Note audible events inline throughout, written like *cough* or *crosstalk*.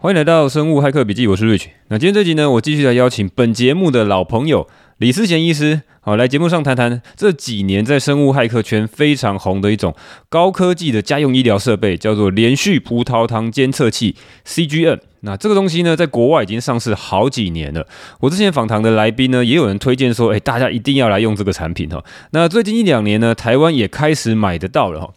欢迎来到生物骇客笔记，我是 Rich。那今天这集呢，我继续来邀请本节目的老朋友李思贤医师，好来节目上谈谈这几年在生物骇客圈非常红的一种高科技的家用医疗设备，叫做连续葡萄糖监测器 （CGM）。那这个东西呢，在国外已经上市好几年了。我之前访谈的来宾呢，也有人推荐说，哎，大家一定要来用这个产品哈。那最近一两年呢，台湾也开始买得到了哈。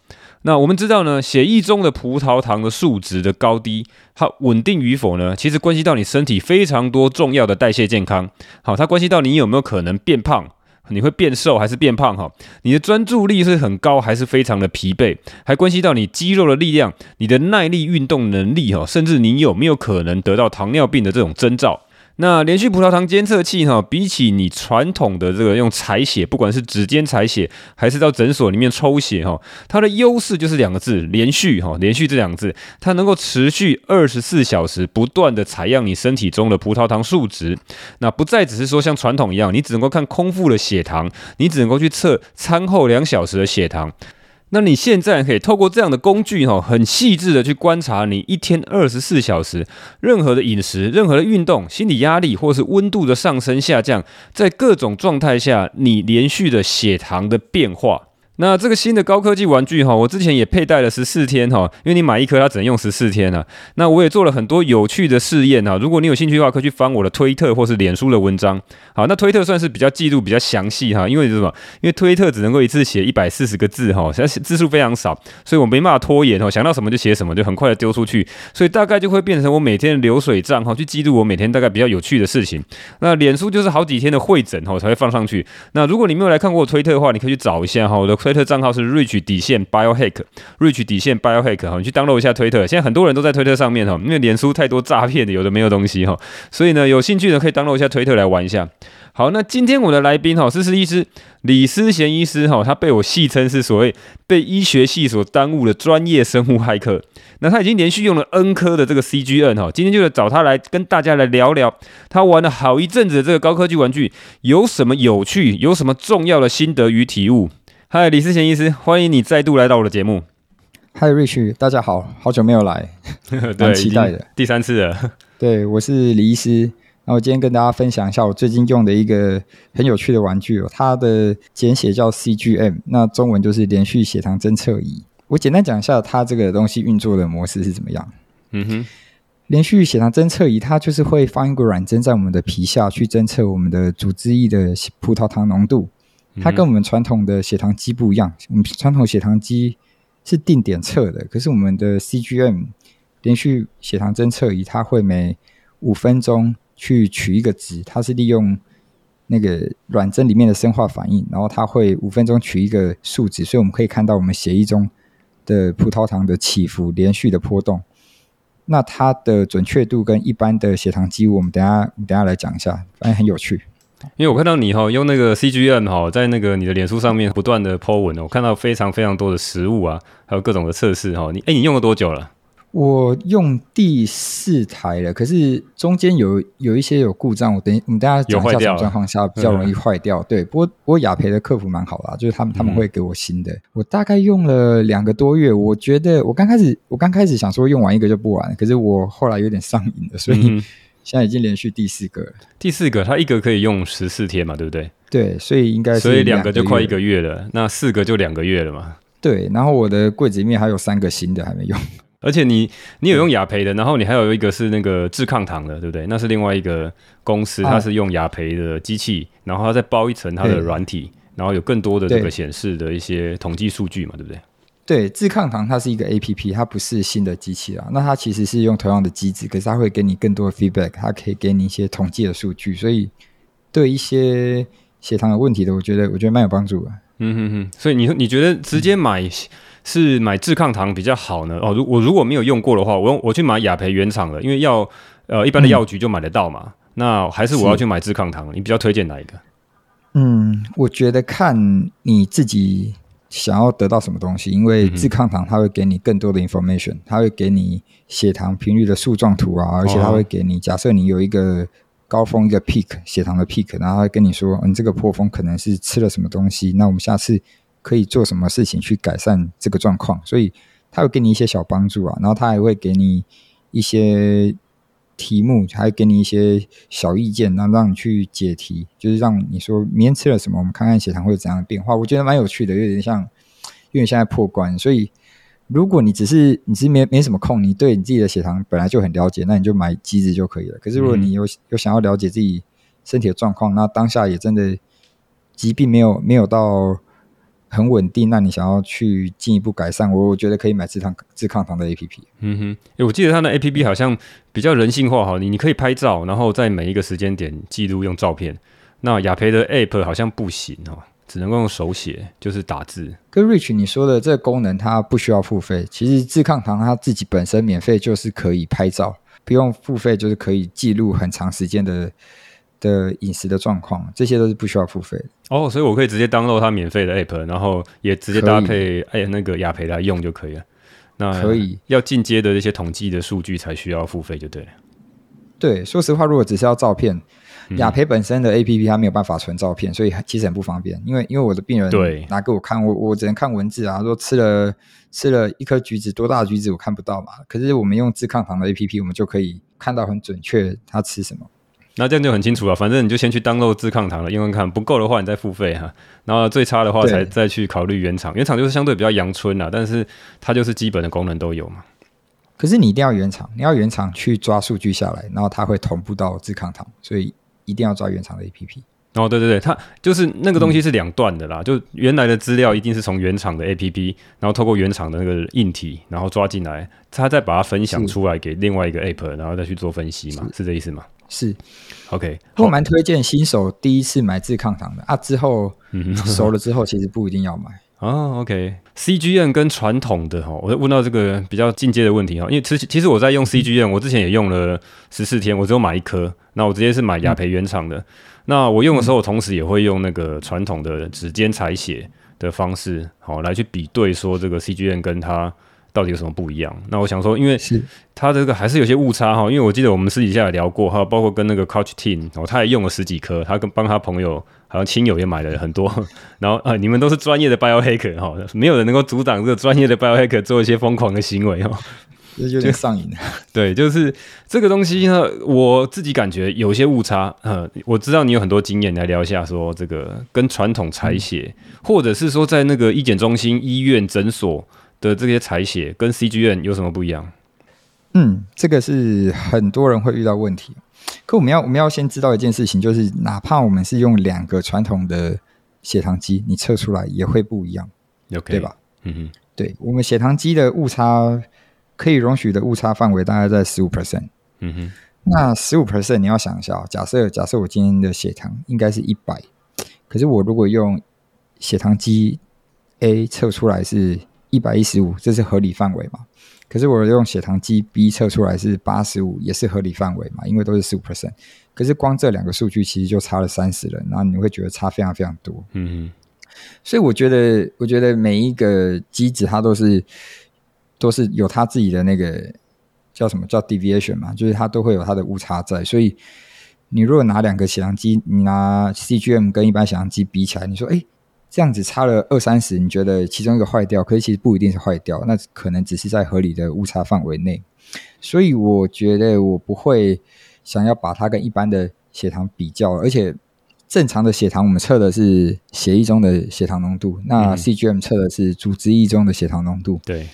那我们知道呢，血液中的葡萄糖的数值的高低，它稳定与否呢，其实关系到你身体非常多重要的代谢健康。好，它关系到你有没有可能变胖，你会变瘦还是变胖？哈，你的专注力是很高还是非常的疲惫？还关系到你肌肉的力量、你的耐力运动能力，哈，甚至你有没有可能得到糖尿病的这种征兆。那连续葡萄糖监测器哈，比起你传统的这个用采血，不管是指尖采血还是到诊所里面抽血哈，它的优势就是两个字：连续哈。连续这两个字，它能够持续二十四小时不断的采样你身体中的葡萄糖数值。那不再只是说像传统一样，你只能够看空腹的血糖，你只能够去测餐后两小时的血糖。那你现在可以透过这样的工具哈，很细致的去观察你一天二十四小时任何的饮食、任何的运动、心理压力或是温度的上升下降，在各种状态下你连续的血糖的变化。那这个新的高科技玩具哈，我之前也佩戴了十四天哈，因为你买一颗它只能用十四天啊。那我也做了很多有趣的试验哈，如果你有兴趣的话，可以去翻我的推特或是脸书的文章。好，那推特算是比较记录比较详细哈，因为什么？因为推特只能够一次写一百四十个字哈，写字数非常少，所以我没办法拖延哈，想到什么就写什么，就很快的丢出去，所以大概就会变成我每天的流水账哈，去记录我每天大概比较有趣的事情。那脸书就是好几天的会诊哈，才会放上去。那如果你没有来看过我推特的话，你可以去找一下哈，我的推。特账号是 Rich 底线 Biohack，Rich 底线 Biohack 哈，你去 download 一下推特。现在很多人都在推特上面哈，因为脸书太多诈骗的，有的没有东西哈，所以呢，有兴趣的可以 download 一下推特来玩一下。好，那今天我的来宾哈，是是医师李思贤医师哈，他被我戏称是所谓被医学系所耽误的专业生物骇客。那他已经连续用了 N 科的这个 CGN 哈，今天就是找他来跟大家来聊聊，他玩了好一阵子的这个高科技玩具有什么有趣，有什么重要的心得与体悟。嗨，李思贤医师，欢迎你再度来到我的节目。嗨，Rich，大家好，好久没有来，*laughs* 蛮期待的，第三次了。对，我是李医师，那我今天跟大家分享一下我最近用的一个很有趣的玩具哦，它的简写叫 CGM，那中文就是连续血糖侦测仪。我简单讲一下它这个东西运作的模式是怎么样。嗯哼，连续血糖侦测仪它就是会放一个软针在我们的皮下去侦测我们的组织液的葡萄糖浓度。它跟我们传统的血糖机不一样，我们传统血糖机是定点测的，可是我们的 CGM 连续血糖侦测仪，它会每五分钟去取一个值，它是利用那个软针里面的生化反应，然后它会五分钟取一个数值，所以我们可以看到我们血液中的葡萄糖的起伏，连续的波动。那它的准确度跟一般的血糖机，我们等下等下来讲一下，反正很有趣。因为我看到你哈用那个 CGM 哈在那个你的脸书上面不断的 po 文，我看到非常非常多的实物啊，还有各种的测试哈。你哎，你用了多久了？我用第四台了，可是中间有有一些有故障，我等我们大家讲一下什么状况下比较容易坏掉。嗯、对，不过不过雅培的客服蛮好啦，就是他们他们会给我新的。嗯、我大概用了两个多月，我觉得我刚开始我刚开始想说用完一个就不玩，可是我后来有点上瘾了，所以。嗯现在已经连续第四个了，第四个它一个可以用十四天嘛，对不对？对，所以应该是，所以两个就快一个月了，那四个就两个月了嘛。对，然后我的柜子里面还有三个新的还没用，*laughs* 而且你你有用雅培的，然后你还有一个是那个致抗糖的，对不对？那是另外一个公司，它是用雅培的机器，啊、然后它再包一层它的软体，然后有更多的这个显示的一些统计数据嘛，对不对？对，智抗糖它是一个 APP，它不是新的机器啊。那它其实是用同样的机制，可是它会给你更多的 feedback，它可以给你一些统计的数据，所以对一些血糖有问题的，我觉得我觉得蛮有帮助的。嗯哼哼，所以你你觉得直接买是买智抗糖比较好呢？哦，如我如果没有用过的话，我用我去买雅培原厂的，因为药呃一般的药局就买得到嘛。嗯、那还是我要去买智抗糖？你比较推荐哪一个？嗯，我觉得看你自己。想要得到什么东西？因为自抗糖它会给你更多的 information，它会给你血糖频率的树状图啊，而且它会给你，假设你有一个高峰一个 peak 血糖的 peak，然后它会跟你说，嗯这个破峰可能是吃了什么东西，那我们下次可以做什么事情去改善这个状况，所以它会给你一些小帮助啊，然后它还会给你一些题目，还给你一些小意见，然后让你去解题，就是让你说明天吃了什么，我们看看血糖会有怎样的变化。我觉得蛮有趣的，有点像，因为现在破关，所以如果你只是你是没没什么空，你对你自己的血糖本来就很了解，那你就买机子就可以了。可是如果你有有想要了解自己身体的状况，那当下也真的疾病没有没有到。很稳定，那你想要去进一步改善，我我觉得可以买智抗智抗糖的 A P P。嗯哼，诶，我记得它的 A P P 好像比较人性化哈，你你可以拍照，然后在每一个时间点记录用照片。那雅培的 App 好像不行哦，只能够用手写，就是打字。跟 Rich 你说的这个功能，它不需要付费。其实智抗糖它自己本身免费就是可以拍照，不用付费就是可以记录很长时间的。的饮食的状况，这些都是不需要付费的哦，所以我可以直接 download 它免费的 app，然后也直接搭配哎那个雅培来用就可以了。那可以要进阶的这些统计的数据才需要付费就对了。对，说实话，如果只是要照片，雅培本身的 app 它没有办法存照片，所以其实很不方便。因为因为我的病人对拿给我看，我我只能看文字啊，说吃了吃了一颗橘子，多大的橘子我看不到嘛。可是我们用智抗糖的 app，我们就可以看到很准确他吃什么。那这样就很清楚了，反正你就先去 download 智抗糖了，用用看，不够的话你再付费哈。然后最差的话才再去考虑原厂，原厂就是相对比较阳春啦，但是它就是基本的功能都有嘛。可是你一定要原厂，你要原厂去抓数据下来，然后它会同步到智抗糖，所以一定要抓原厂的 APP。哦，对对对，它就是那个东西是两段的啦，嗯、就原来的资料一定是从原厂的 APP，然后透过原厂的那个硬体，然后抓进来，它再把它分享出来给另外一个 App，然后再去做分析嘛，是，是这意思吗？是，OK，我蛮推荐新手第一次买自抗糖的啊，之后 *laughs* 熟了之后其实不一定要买啊。OK，CGN 跟传统的哈，我问到这个比较进阶的问题哈，因为其实其实我在用 CGN，我之前也用了十四天，我只有买一颗，那我直接是买雅培原厂的。嗯、那我用的时候，我同时也会用那个传统的指尖采血的方式，好来去比对说这个 CGN 跟它。到底有什么不一样？那我想说，因为它这个还是有些误差哈。因为我记得我们私底下也聊过哈，包括跟那个 Coach Team 哦，他也用了十几颗，他跟帮他朋友好像亲友也买了很多。*laughs* 然后啊，你们都是专业的 Biohacker 哈，没有人能够阻挡这个专业的 Biohacker 做一些疯狂的行为哈。这有点上瘾。*laughs* 对，就是这个东西呢，我自己感觉有些误差。嗯，我知道你有很多经验，来聊一下说这个跟传统采血，嗯、或者是说在那个医检中心、医院、诊所。的这些采血跟 CGN 有什么不一样？嗯，这个是很多人会遇到问题。可我们要我们要先知道一件事情，就是哪怕我们是用两个传统的血糖机，你测出来也会不一样，Okay. 对吧？嗯哼，对，我们血糖机的误差可以容许的误差范围大概在十五 percent。嗯哼，那十五 percent 你要想一下，假设假设我今天的血糖应该是一百，可是我如果用血糖机 A 测出来是。一百一十五，这是合理范围嘛？可是我用血糖机 B 测出来是八十五，也是合理范围嘛？因为都是十五 percent。可是光这两个数据其实就差了三十了，然后你会觉得差非常非常多。嗯哼。所以我觉得，我觉得每一个机子它都是都是有它自己的那个叫什么叫 deviation 嘛，就是它都会有它的误差在。所以你如果拿两个血糖机，你拿 CGM 跟一般血糖机比起来，你说，哎。这样子差了二三十，你觉得其中一个坏掉，可是其实不一定是坏掉，那可能只是在合理的误差范围内。所以我觉得我不会想要把它跟一般的血糖比较，而且正常的血糖我们测的是血液中的血糖浓度，那 CGM 测的是组织液中的血糖浓度。对。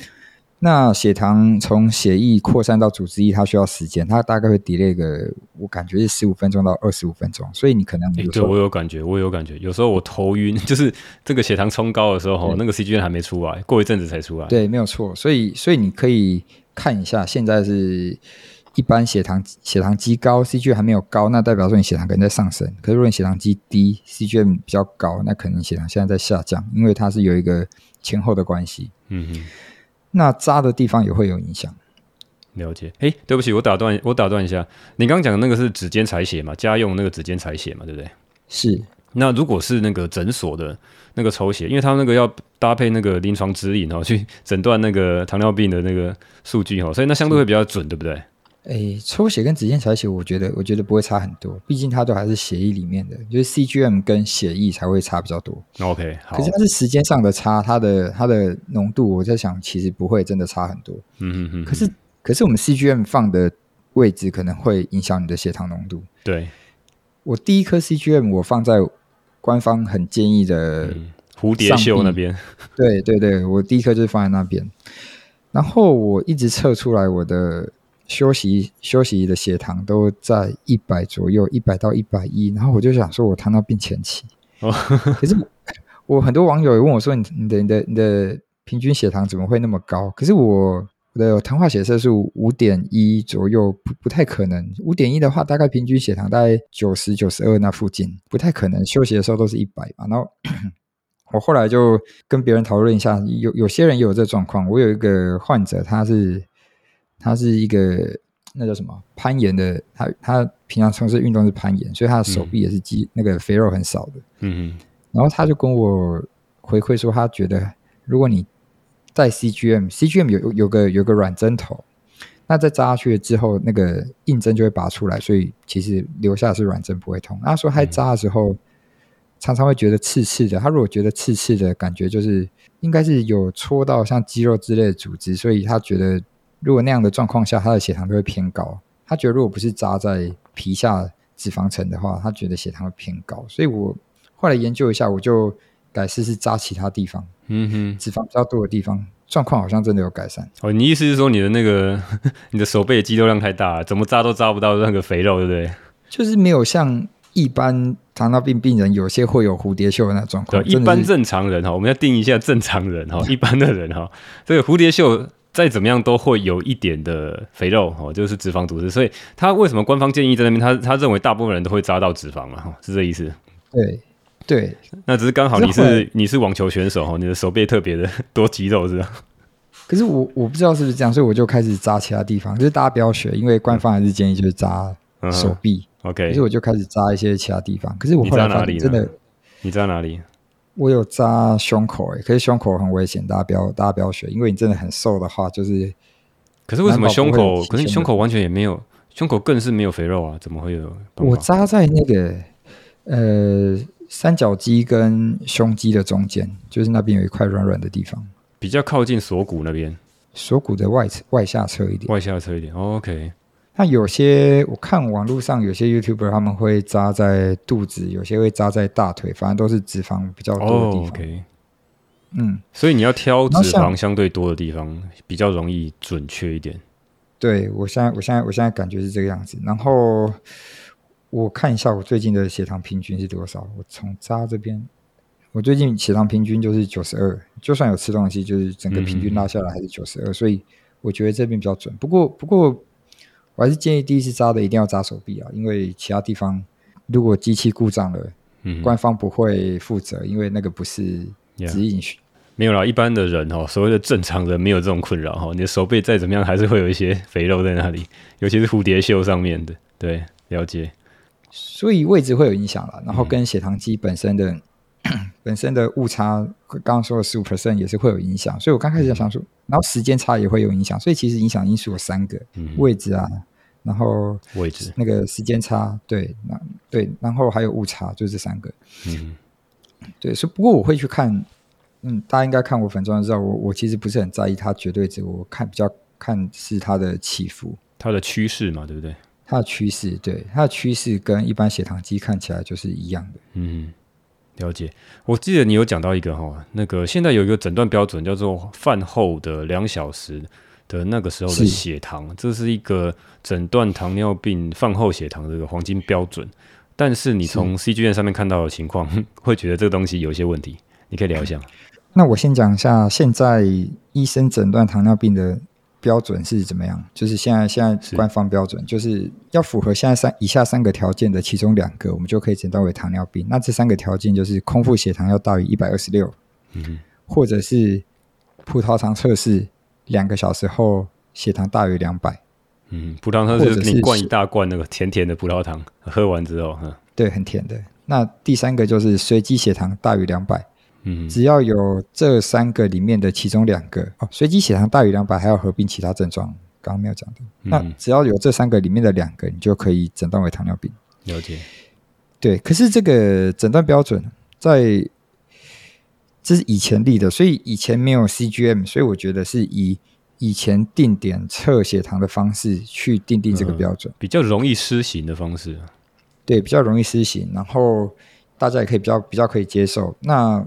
那血糖从血液扩散到组织液，它需要时间，它大概会 delay 个，我感觉是十五分钟到二十五分钟，所以你可能有时候、欸、对我有感觉，我有感觉，有时候我头晕，*laughs* 就是这个血糖冲高的时候，那个 CGM 还没出来，过一阵子才出来。对，没有错，所以所以你可以看一下，现在是一般血糖血糖机高，CGM 还没有高，那代表说你血糖可能在上升。可是如果你血糖机低，CGM 比较高，那可能血糖现在在下降，因为它是有一个前后的关系。嗯哼。那扎的地方也会有影响。了解。哎，对不起，我打断，我打断一下。你刚刚讲的那个是指尖采血嘛？家用那个指尖采血嘛？对不对？是。那如果是那个诊所的那个抽血，因为他们那个要搭配那个临床指引哦，去诊断那个糖尿病的那个数据哦，所以那相对会比较准，对不对？诶，抽血跟指尖采血，我觉得我觉得不会差很多，毕竟它都还是血液里面的，就是 CGM 跟血液才会差比较多。OK，好。可是它是时间上的差，它的它的浓度，我在想其实不会真的差很多。嗯嗯嗯。可是可是我们 CGM 放的位置可能会影响你的血糖浓度。对，我第一颗 CGM 我放在官方很建议的、嗯、蝴蝶袖那边。对对对，我第一颗就是放在那边。然后我一直测出来，我的休息休息的血糖都在一百左右，一百到一百一。然后我就想说，我糖尿病前期。哦，*laughs* 可是我很多网友也问我说：“你你的你的你的平均血糖怎么会那么高？”可是我我的糖化血色素五点一左右，不不太可能。五点一的话，大概平均血糖大概九十九十二那附近，不太可能。休息的时候都是一百嘛。然后。*coughs* 我后来就跟别人讨论一下，有有些人也有这状况。我有一个患者，他是他是一个那叫什么攀岩的，他他平常从事运动是攀岩，所以他的手臂也是肌、嗯、那个肥肉很少的。嗯嗯。然后他就跟我回馈说，他觉得如果你在 CGM，CGM 有有个有个软针头，那在扎下去之后，那个硬针就会拔出来，所以其实留下是软针不会痛。他说他扎的时候。嗯常常会觉得刺刺的，他如果觉得刺刺的感觉，就是应该是有戳到像肌肉之类的组织，所以他觉得如果那样的状况下，他的血糖都会偏高。他觉得如果不是扎在皮下脂肪层的话，他觉得血糖会偏高。所以我后来研究一下，我就改试试扎其他地方，嗯哼，脂肪比较多的地方，状况好像真的有改善。哦，你意思是说你的那个 *laughs* 你的手背的肌肉量太大了，怎么扎都扎不到那个肥肉，对不对？就是没有像。一般糖尿病病人有些会有蝴蝶袖的那状况。对，一般正常人哈，我们要定义一下正常人哈，一般的人哈，这个蝴蝶袖再怎么样都会有一点的肥肉哦，就是脂肪组织。所以他为什么官方建议在那边？他他认为大部分人都会扎到脂肪嘛，是这意思？对对，那只是刚好你是，是你是网球选手哦，你的手背特别的多肌肉是吧？可是我我不知道是不是这样，所以我就开始扎其他地方。就是大家不要学，因为官方还是建议就是扎手臂。嗯 OK，可是我就开始扎一些其他地方。可是我后来发现真的，你扎哪里？我有扎胸口诶，可是胸口很危险，大家不要大家不要学，因为你真的很瘦的话，就是。可是为什么胸口？可是你胸口完全也没有，胸口更是没有肥肉啊？怎么会有？我扎在那个呃三角肌跟胸肌的中间，就是那边有一块软软的地方，比较靠近锁骨那边，锁骨的外侧外下侧一点，外下侧一点。OK。那有些我看网络上有些 YouTuber 他们会扎在肚子，有些会扎在大腿，反正都是脂肪比较多的地方。Oh, 嗯，所以你要挑脂肪相对多的地方，比较容易准确一点。对，我现在，我现在，我现在感觉是这个样子。然后我看一下我最近的血糖平均是多少。我从扎这边，我最近血糖平均就是九十二，就算有吃东西，就是整个平均拉下来还是九十二。所以我觉得这边比较准。不过，不过。我还是建议第一次扎的一定要扎手臂啊，因为其他地方如果机器故障了，嗯，官方不会负责，因为那个不是指引。Yeah. 没有啦，一般的人哦，所谓的正常人没有这种困扰哈。你的手背再怎么样，还是会有一些肥肉在那里，尤其是蝴蝶袖上面的。对，了解。所以位置会有影响了，然后跟血糖机本身的。*clears throat* 嗯本身的误差，刚刚说的十五 percent 也是会有影响，所以我刚开始想说，然后时间差也会有影响，所以其实影响因素有三个，嗯、位置啊，然后位置。那个时间差，对，那对，然后还有误差，就这三个，嗯，对，所以不过我会去看，嗯，大家应该看我粉专知道，我我其实不是很在意它绝对值，我看比较看是它的起伏，它的趋势嘛，对不对？它的趋势，对，它的趋势跟一般血糖机看起来就是一样的，嗯。了解，我记得你有讲到一个哈，那个现在有一个诊断标准叫做饭后的两小时的那个时候的血糖，是这是一个诊断糖尿病饭后血糖的这个黄金标准。但是你从 CGM 上面看到的情况，*laughs* 会觉得这个东西有一些问题，你可以聊一下。*laughs* 那我先讲一下现在医生诊断糖尿病的。标准是怎么样？就是现在现在官方标准，就是要符合现在三以下三个条件的其中两个，我们就可以诊断为糖尿病。那这三个条件就是空腹血糖要大于一百二十六，嗯，或者是葡萄糖测试两个小时后血糖大于两百，嗯，葡萄糖是你灌一大罐那个甜甜的葡萄糖，喝完之后，对，很甜的。那第三个就是随机血糖大于两百。嗯只要有这三个里面的其中两个哦，随机血糖大于两百，还要合并其他症状，刚刚没有讲的。嗯、那只要有这三个里面的两个，你就可以诊断为糖尿病。了解。对，可是这个诊断标准在这是以前立的，所以以前没有 CGM，所以我觉得是以以前定点测血糖的方式去定定这个标准，嗯，比较容易施行的方式。对，比较容易施行，然后大家也可以比较比较可以接受。那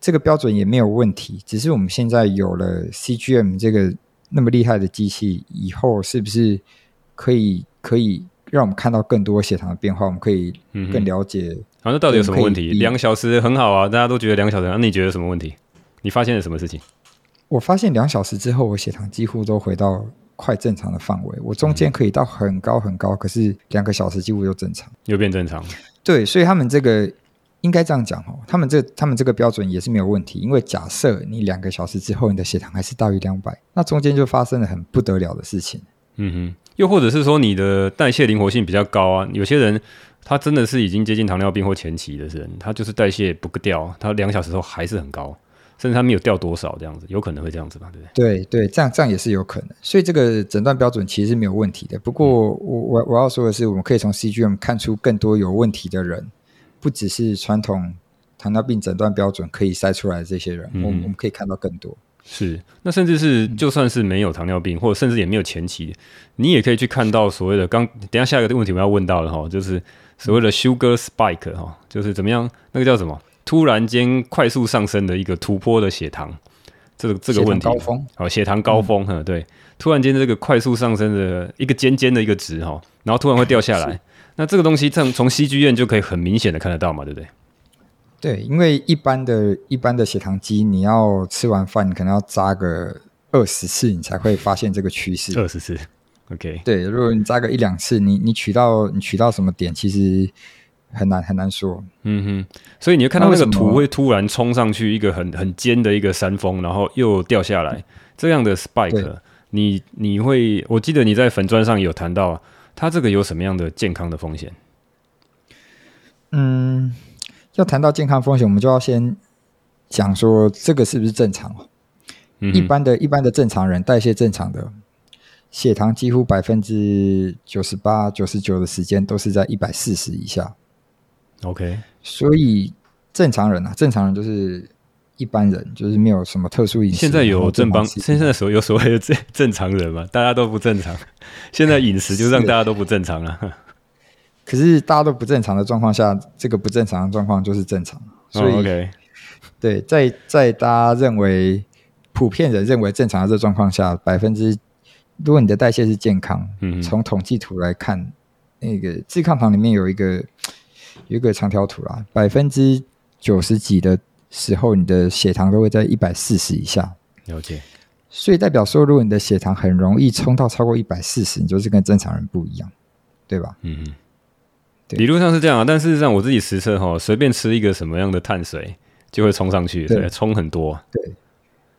这个标准也没有问题，只是我们现在有了 CGM 这个那么厉害的机器，以后是不是可以可以让我们看到更多血糖的变化？我们可以更了解。好，那到底有什么问题？两个小时很好啊，大家都觉得两个小时，那你觉得有什么问题？你发现了什么事情？我发现两小时之后，我血糖几乎都回到快正常的范围。我中间可以到很高很高，可是两个小时几乎又正常，又变正常。对，所以他们这个。应该这样讲哦，他们这他们这个标准也是没有问题，因为假设你两个小时之后你的血糖还是大于两百，那中间就发生了很不得了的事情。嗯哼，又或者是说你的代谢灵活性比较高啊，有些人他真的是已经接近糖尿病或前期的人，他就是代谢不掉，他两小时后还是很高，甚至他没有掉多少这样子，有可能会这样子吧？对不对？对对，这样这样也是有可能，所以这个诊断标准其实是没有问题的。不过我我我要说的是，我们可以从 CGM 看出更多有问题的人，不只是传统。糖尿病诊断标准可以筛出来的这些人，嗯、我们我们可以看到更多。是，那甚至是就算是没有糖尿病，嗯、或者甚至也没有前期，你也可以去看到所谓的刚。等一下下一个问题我们要问到了哈，就是所谓的 sugar spike 哈，就是怎么样？那个叫什么？突然间快速上升的一个突破的血糖，这个这个问题。高峰。好，血糖高峰哈、嗯，对，突然间这个快速上升的一个尖尖的一个值哈，然后突然会掉下来。那这个东西从从 CG 院就可以很明显的看得到嘛，对不对？对，因为一般的一般的血糖机，你要吃完饭，你可能要扎个二十次，你才会发现这个趋势。二十次，OK。对，如果你扎个一两次，你你取到你取到什么点，其实很难很难说。嗯哼，所以你就看到那个图会突然冲上去一个很很尖的一个山峰，然后又掉下来，这样的 spike，你你会，我记得你在粉砖上有谈到，它这个有什么样的健康的风险？嗯。要谈到健康风险，我们就要先讲说这个是不是正常？嗯、一般的一般的正常人，代谢正常的，血糖几乎百分之九十八、九十九的时间都是在一百四十以下。OK，所以正常人啊，正常人就是一般人，就是没有什么特殊饮食。现在有正邦，现在所有所谓的正正常人嘛，大家都不正常。现在饮食就让大家都不正常了。可是大家都不正常的状况下，这个不正常的状况就是正常。所以，oh, okay. 对，在在大家认为普遍人认为正常的这状况下，百分之如果你的代谢是健康，嗯，从统计图来看，那个自抗糖里面有一个有一个长条图啦，百分之九十几的时候，你的血糖都会在一百四十以下。了解。所以代表说，如果你的血糖很容易冲到超过一百四十，你就是跟正常人不一样，对吧？嗯嗯。理论上是这样啊，但事实上我自己实测哈，随便吃一个什么样的碳水就会冲上去，对，冲很多。对，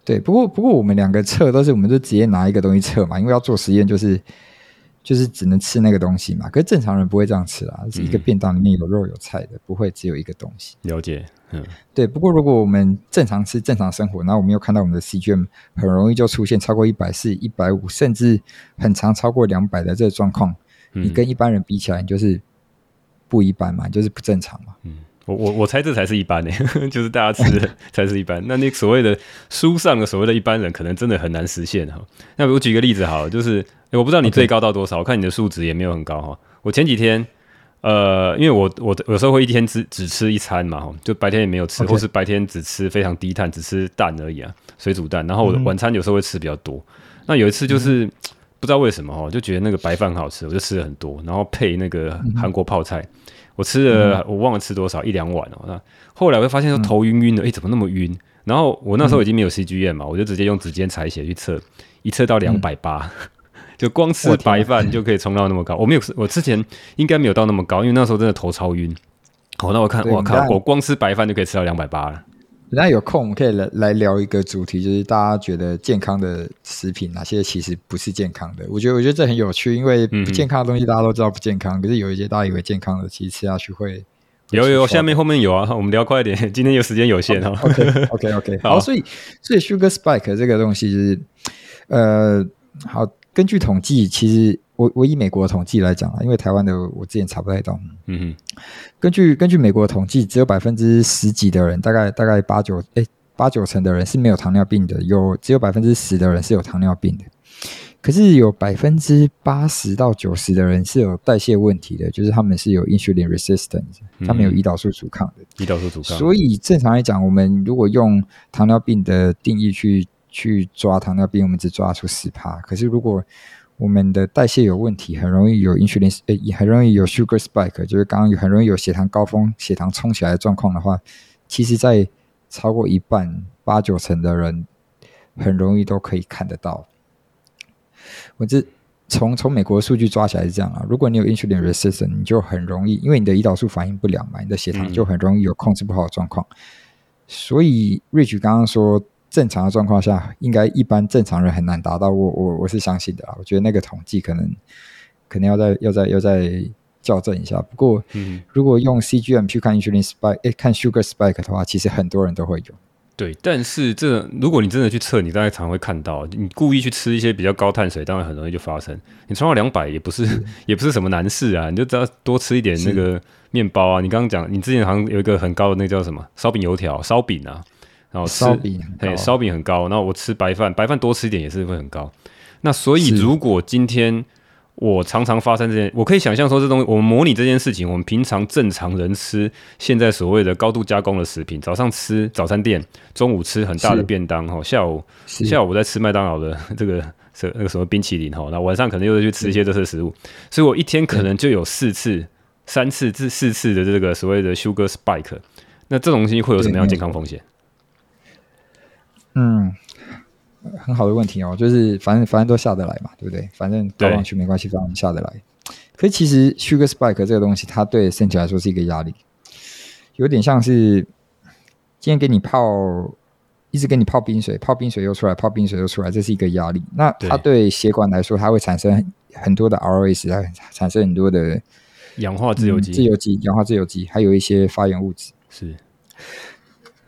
对。不过，不过我们两个测都是，我们就直接拿一个东西测嘛，因为要做实验，就是就是只能吃那个东西嘛。可是正常人不会这样吃啦，是一个便当里面有肉有菜的，不会只有一个东西。了解，嗯，对。不过如果我们正常吃、正常生活，然后我们又看到我们的 CGM 很容易就出现超过一百四、一百五，甚至很长超过两百的这个状况，你跟一般人比起来，你就是。不一般嘛，就是不正常嘛。嗯，我我我猜这才是一般呢，*laughs* 就是大家吃的 *laughs* 才是一般。那那所谓的书上的所谓的一般人，可能真的很难实现哈。那我举个例子好了，就是我不知道你最高到多少.我看你的数值也没有很高哈。我前几天呃，因为我我有时候会一天只只吃一餐嘛，哈，就白天也没有吃.或是白天只吃非常低碳，只吃蛋而已啊，水煮蛋。然后我晚餐有时候会吃比较多。嗯、那有一次就是。嗯不知道为什么哦，就觉得那个白饭很好吃，我就吃了很多，然后配那个韩国泡菜，我吃了我忘了吃多少一两碗哦。那后来我就发现说头晕晕的，诶，怎么那么晕？然后我那时候已经没有 CGM 嘛，我就直接用指尖采血去测，一测到两百八，*laughs* 就光吃白饭就可以冲到那么高。我没有，我之前应该没有到那么高，因为那时候真的头超晕。好，那我看，我靠，我光吃白饭就可以吃到两百八了。等下有空，我们可以来来聊一个主题，就是大家觉得健康的食品哪些其实不是健康的。我觉得，我觉得这很有趣，因为不健康的东西大家都知道不健康，嗯、可是有一些大家以为健康的，其实吃下去会有有。下面后面有啊，我们聊快一点，今天有时间有限哦。*laughs* OK OK OK，好，所以所以 Sugar Spike 这个东西就是呃，好，根据统计，其实。我我以美国的统计来讲啊，因为台湾的我之前查不太到。嗯哼，根据根据美国的统计，只有百分之十几的人，大概大概八九哎八九成的人是没有糖尿病的，有只有百分之十的人是有糖尿病的。可是有百分之八十到九十的人是有代谢问题的，就是他们是有 insulin resistance，他们有胰岛素阻抗的。胰岛素阻抗。所以正常来讲，我们如果用糖尿病的定义去去抓糖尿病，我们只抓出十趴。可是如果我们的代谢有问题，很容易有 insulin，呃，也很容易有 sugar spike，就是刚刚有很容易有血糖高峰、血糖冲起来的状况的话，其实在超过一半八九成的人很容易都可以看得到。我这从从美国数据抓起来是这样啊，如果你有 insulin resistance，你就很容易，因为你的胰岛素反应不良嘛，你的血糖就很容易有控制不好的状况。所以 Rich 刚刚说，正常的状况下，应该一般正常人很难达到。我我我是相信的啊，我觉得那个统计可能可能要再要再要再校正一下。不过，嗯、如果用 CGM 去看 insulin spike，诶，看 sugar spike 的话，其实很多人都会有。对，但是这如果你真的去测，你大概常常会看到，你故意去吃一些比较高碳水，当然很容易就发生。你冲到两百也不是，是 *laughs* 也不是什么难事啊，你就只要多吃一点那个面包啊。你刚刚讲，你之前好像有一个很高的那个叫什么烧饼油条、烧饼啊，然后烧饼，对，烧饼很高。然后我吃白饭，白饭多吃一点也是会很高。那所以如果今天。我常常发生这件，我可以想象说，这东西我们模拟这件事情，我们平常正常人吃现在所谓的高度加工的食品，早上吃早餐店，中午吃很大的便当哈，下午下午在吃麦当劳的 *laughs* 这个这那个什么冰淇淋哈，那晚上可能又是去吃一些这些食物，所以我一天可能就有四次、三次至四次的这个所谓的 sugar spike，那这种东西会有什么样健康风险？嗯。很好的问题哦，就是反正反正都下得来嘛，对不对？反正高上去没关系，反正下得来。可是其实 sugar spike 这个东西，它对身体来说是一个压力，有点像是今天给你泡，一直给你泡冰水，泡冰水又出来，泡冰水又出来，这是一个压力。那它对血管来说，它会产生很多的 ROS，它产生很多的氧化自由基、嗯、自由基、氧化自由基，还有一些发炎物质。是。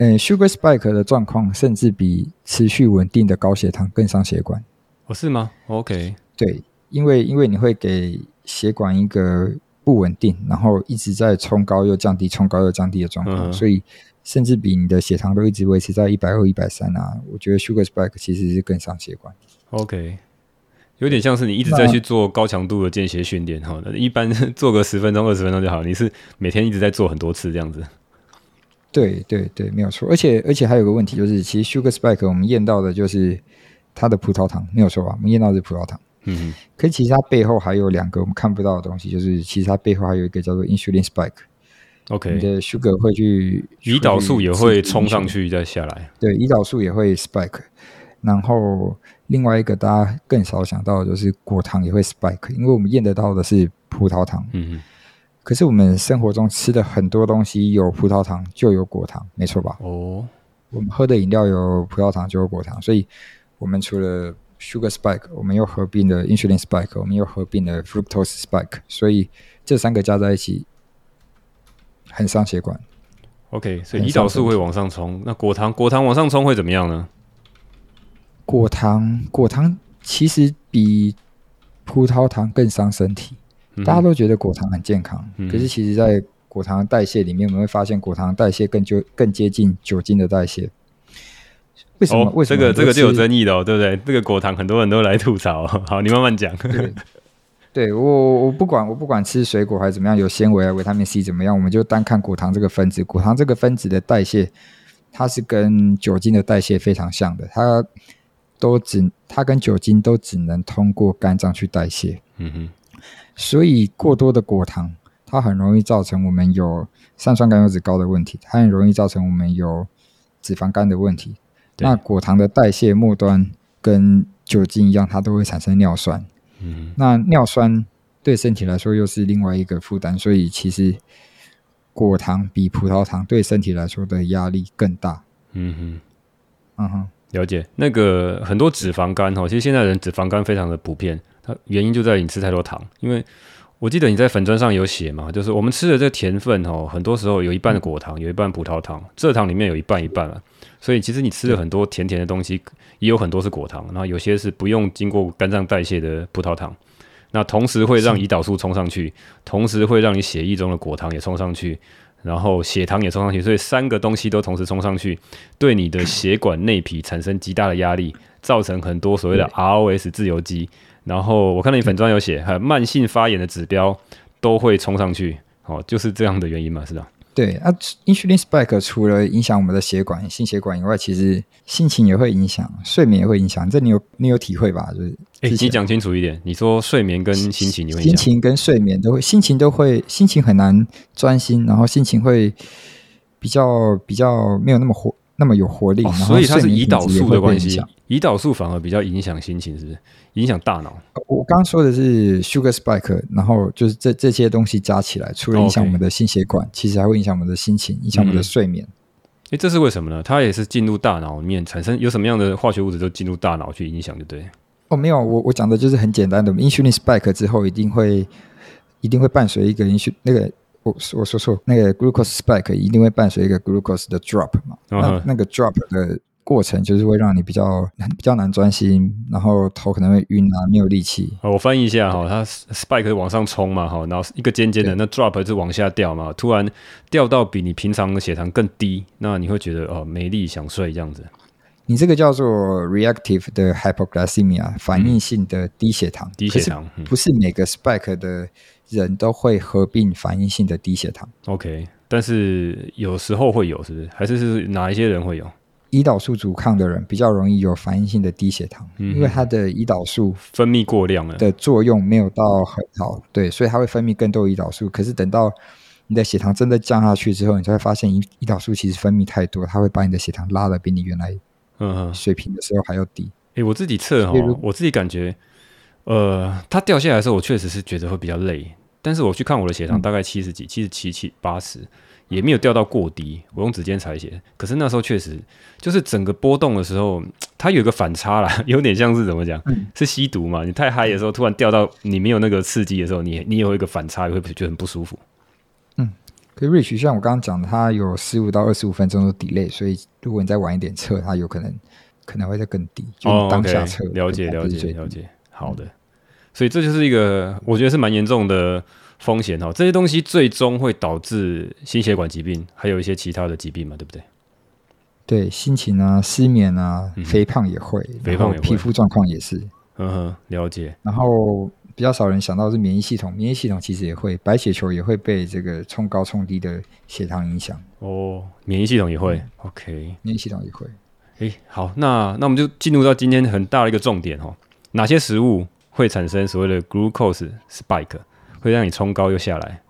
嗯，sugar spike 的状况甚至比持续稳定的高血糖更伤血管。哦，是吗？OK，对，因为因为你会给血管一个不稳定，然后一直在冲高又降低，冲高又降低的状况，嗯、所以甚至比你的血糖都一直维持在一百二、一百三啊。我觉得 sugar spike 其实是更伤血管。OK，有点像是你一直在去做高强度的间歇训练哈，那一般 *laughs* 做个十分钟、二十分钟就好。你是每天一直在做很多次这样子。对对对，没有错。而且而且还有个问题，就是其实 sugar spike 我们验到的就是它的葡萄糖，没有错吧？我们验到的是葡萄糖。嗯哼。可是其实它背后还有两个我们看不到的东西，就是其实它背后还有一个叫做 insulin spike。OK。你的 sugar 会去，胰岛素也会冲上去再下来。对，胰岛素也会 spike。然后另外一个大家更少想到的就是果糖也会 spike，因为我们验得到的是葡萄糖。嗯哼。可是我们生活中吃的很多东西有葡萄糖就有果糖，没错吧？哦，我们喝的饮料有葡萄糖就有果糖，所以我们除了 sugar spike，我们又合并了 insulin spike，我们又合并了 fructose spike，所以这三个加在一起很伤血管。OK，所以胰岛素会往上冲，那果糖果糖往上冲会怎么样呢？果糖果糖其实比葡萄糖更伤身体。大家都觉得果糖很健康，嗯、可是其实，在果糖的代谢里面，我们会发现果糖代谢更就更接近酒精的代谢。为什么？哦、为什么？这个这个就有争议的哦，对不对？这个果糖很多人都来吐槽。*laughs* 好，你慢慢讲。对，对我我不管我不管吃水果还是怎么样，有纤维啊、维他命 C 怎么样，我们就单看果糖这个分子。果糖这个分子的代谢，它是跟酒精的代谢非常像的，它都只它跟酒精都只能通过肝脏去代谢。嗯哼。所以过多的果糖，它很容易造成我们有三酸甘油脂高的问题，它很容易造成我们有脂肪肝的问题。那果糖的代谢末端跟酒精一样，它都会产生尿酸。嗯，那尿酸对身体来说又是另外一个负担，所以其实果糖比葡萄糖对身体来说的压力更大。嗯哼，嗯哼，了解。那个很多脂肪肝哈，其实现在人脂肪肝非常的普遍。它原因就在于你吃太多糖，因为我记得你在粉砖上有写嘛，就是我们吃的这个甜分哦，很多时候有一半的果糖，有一半葡萄糖，蔗糖里面有一半一半啊，所以其实你吃了很多甜甜的东西，也有很多是果糖，然后有些是不用经过肝脏代谢的葡萄糖，那同时会让胰岛素冲上去，同时会让你血液中的果糖也冲上去，然后血糖也冲上去，所以三个东西都同时冲上去，对你的血管内皮产生极大的压力，造成很多所谓的 ROS 自由基。然后我看到你粉砖有写，还有慢性发炎的指标都会冲上去，哦，就是这样的原因嘛，是吧？对啊，insulin spike 除了影响我们的血管、心血管以外，其实心情也会影响，睡眠也会影响。这你有你有体会吧？就是，哎，你讲清楚一点，你说睡眠跟心情你会？心情跟睡眠都会，心情都会，心情很难专心，然后心情会比较比较没有那么活。那么有活力，哦、所以它是胰岛素的关系，胰岛素反而比较影响心情，是不是？影响大脑。我刚刚说的是 sugar spike，然后就是这这些东西加起来，除了影响我们的心血管，哦 okay、其实还会影响我们的心情，影响我们的睡眠。哎、嗯，这是为什么呢？它也是进入大脑里面产生有什么样的化学物质，都进入大脑去影响，对不对？哦，没有，我我讲的就是很简单的，insulin spike 之后一定会一定会伴随一个 insulin 那个。我我说错，那个 glucose spike 一定会伴随一个 glucose 的 drop 嘛？那、uh huh. 那个 drop 的过程就是会让你比较比较难专心，然后头可能会晕啊，没有力气。我翻译一下哈，它 spike 是往上冲嘛，哈，然后一个尖尖的，那 drop 是往下掉嘛，突然掉到比你平常的血糖更低，那你会觉得哦没力想睡这样子。你这个叫做 reactive 的 hypoglycemia 反应性的低血糖，低血糖不是每个 spike 的。人都会合并反应性的低血糖，OK，但是有时候会有，是不是？还是是哪一些人会有？胰岛素阻抗的人比较容易有反应性的低血糖，嗯、因为他的胰岛素分泌过量了，的作用没有到很好，对，所以他会分泌更多胰岛素。可是等到你的血糖真的降下去之后，你才会发现胰胰岛素其实分泌太多，它会把你的血糖拉的比你原来嗯水平的时候还要低。哎、欸，我自己测哈，我自己感觉，呃，它掉下来的时候，我确实是觉得会比较累。但是我去看我的血糖，大概七十几、七十七、七八十，也没有掉到过低。我用指尖采血，可是那时候确实就是整个波动的时候，它有一个反差啦，*laughs* 有点像是怎么讲？嗯、是吸毒嘛？你太嗨的时候，突然掉到你没有那个刺激的时候，你你有一个反差，也会觉得很不舒服。嗯，可是 Rich 像我刚刚讲的，它有十五到二十五分钟的 delay，所以如果你再晚一点测，它有可能可能会再更低。就当下测、哦 okay，了解了解了解，好的。所以这就是一个我觉得是蛮严重的风险哈，这些东西最终会导致心血管疾病，还有一些其他的疾病嘛，对不对？对，心情啊、失眠啊、嗯、肥胖也会，肥胖也会，皮肤状况也是。嗯哼，了解。然后比较少人想到是免疫系统，免疫系统其实也会，白血球也会被这个冲高冲低的血糖影响。哦，免疫系统也会。嗯、OK，免疫系统也会。诶，好，那那我们就进入到今天很大的一个重点哈，哪些食物会产生所谓的 glucose spike，会让你冲高又下来。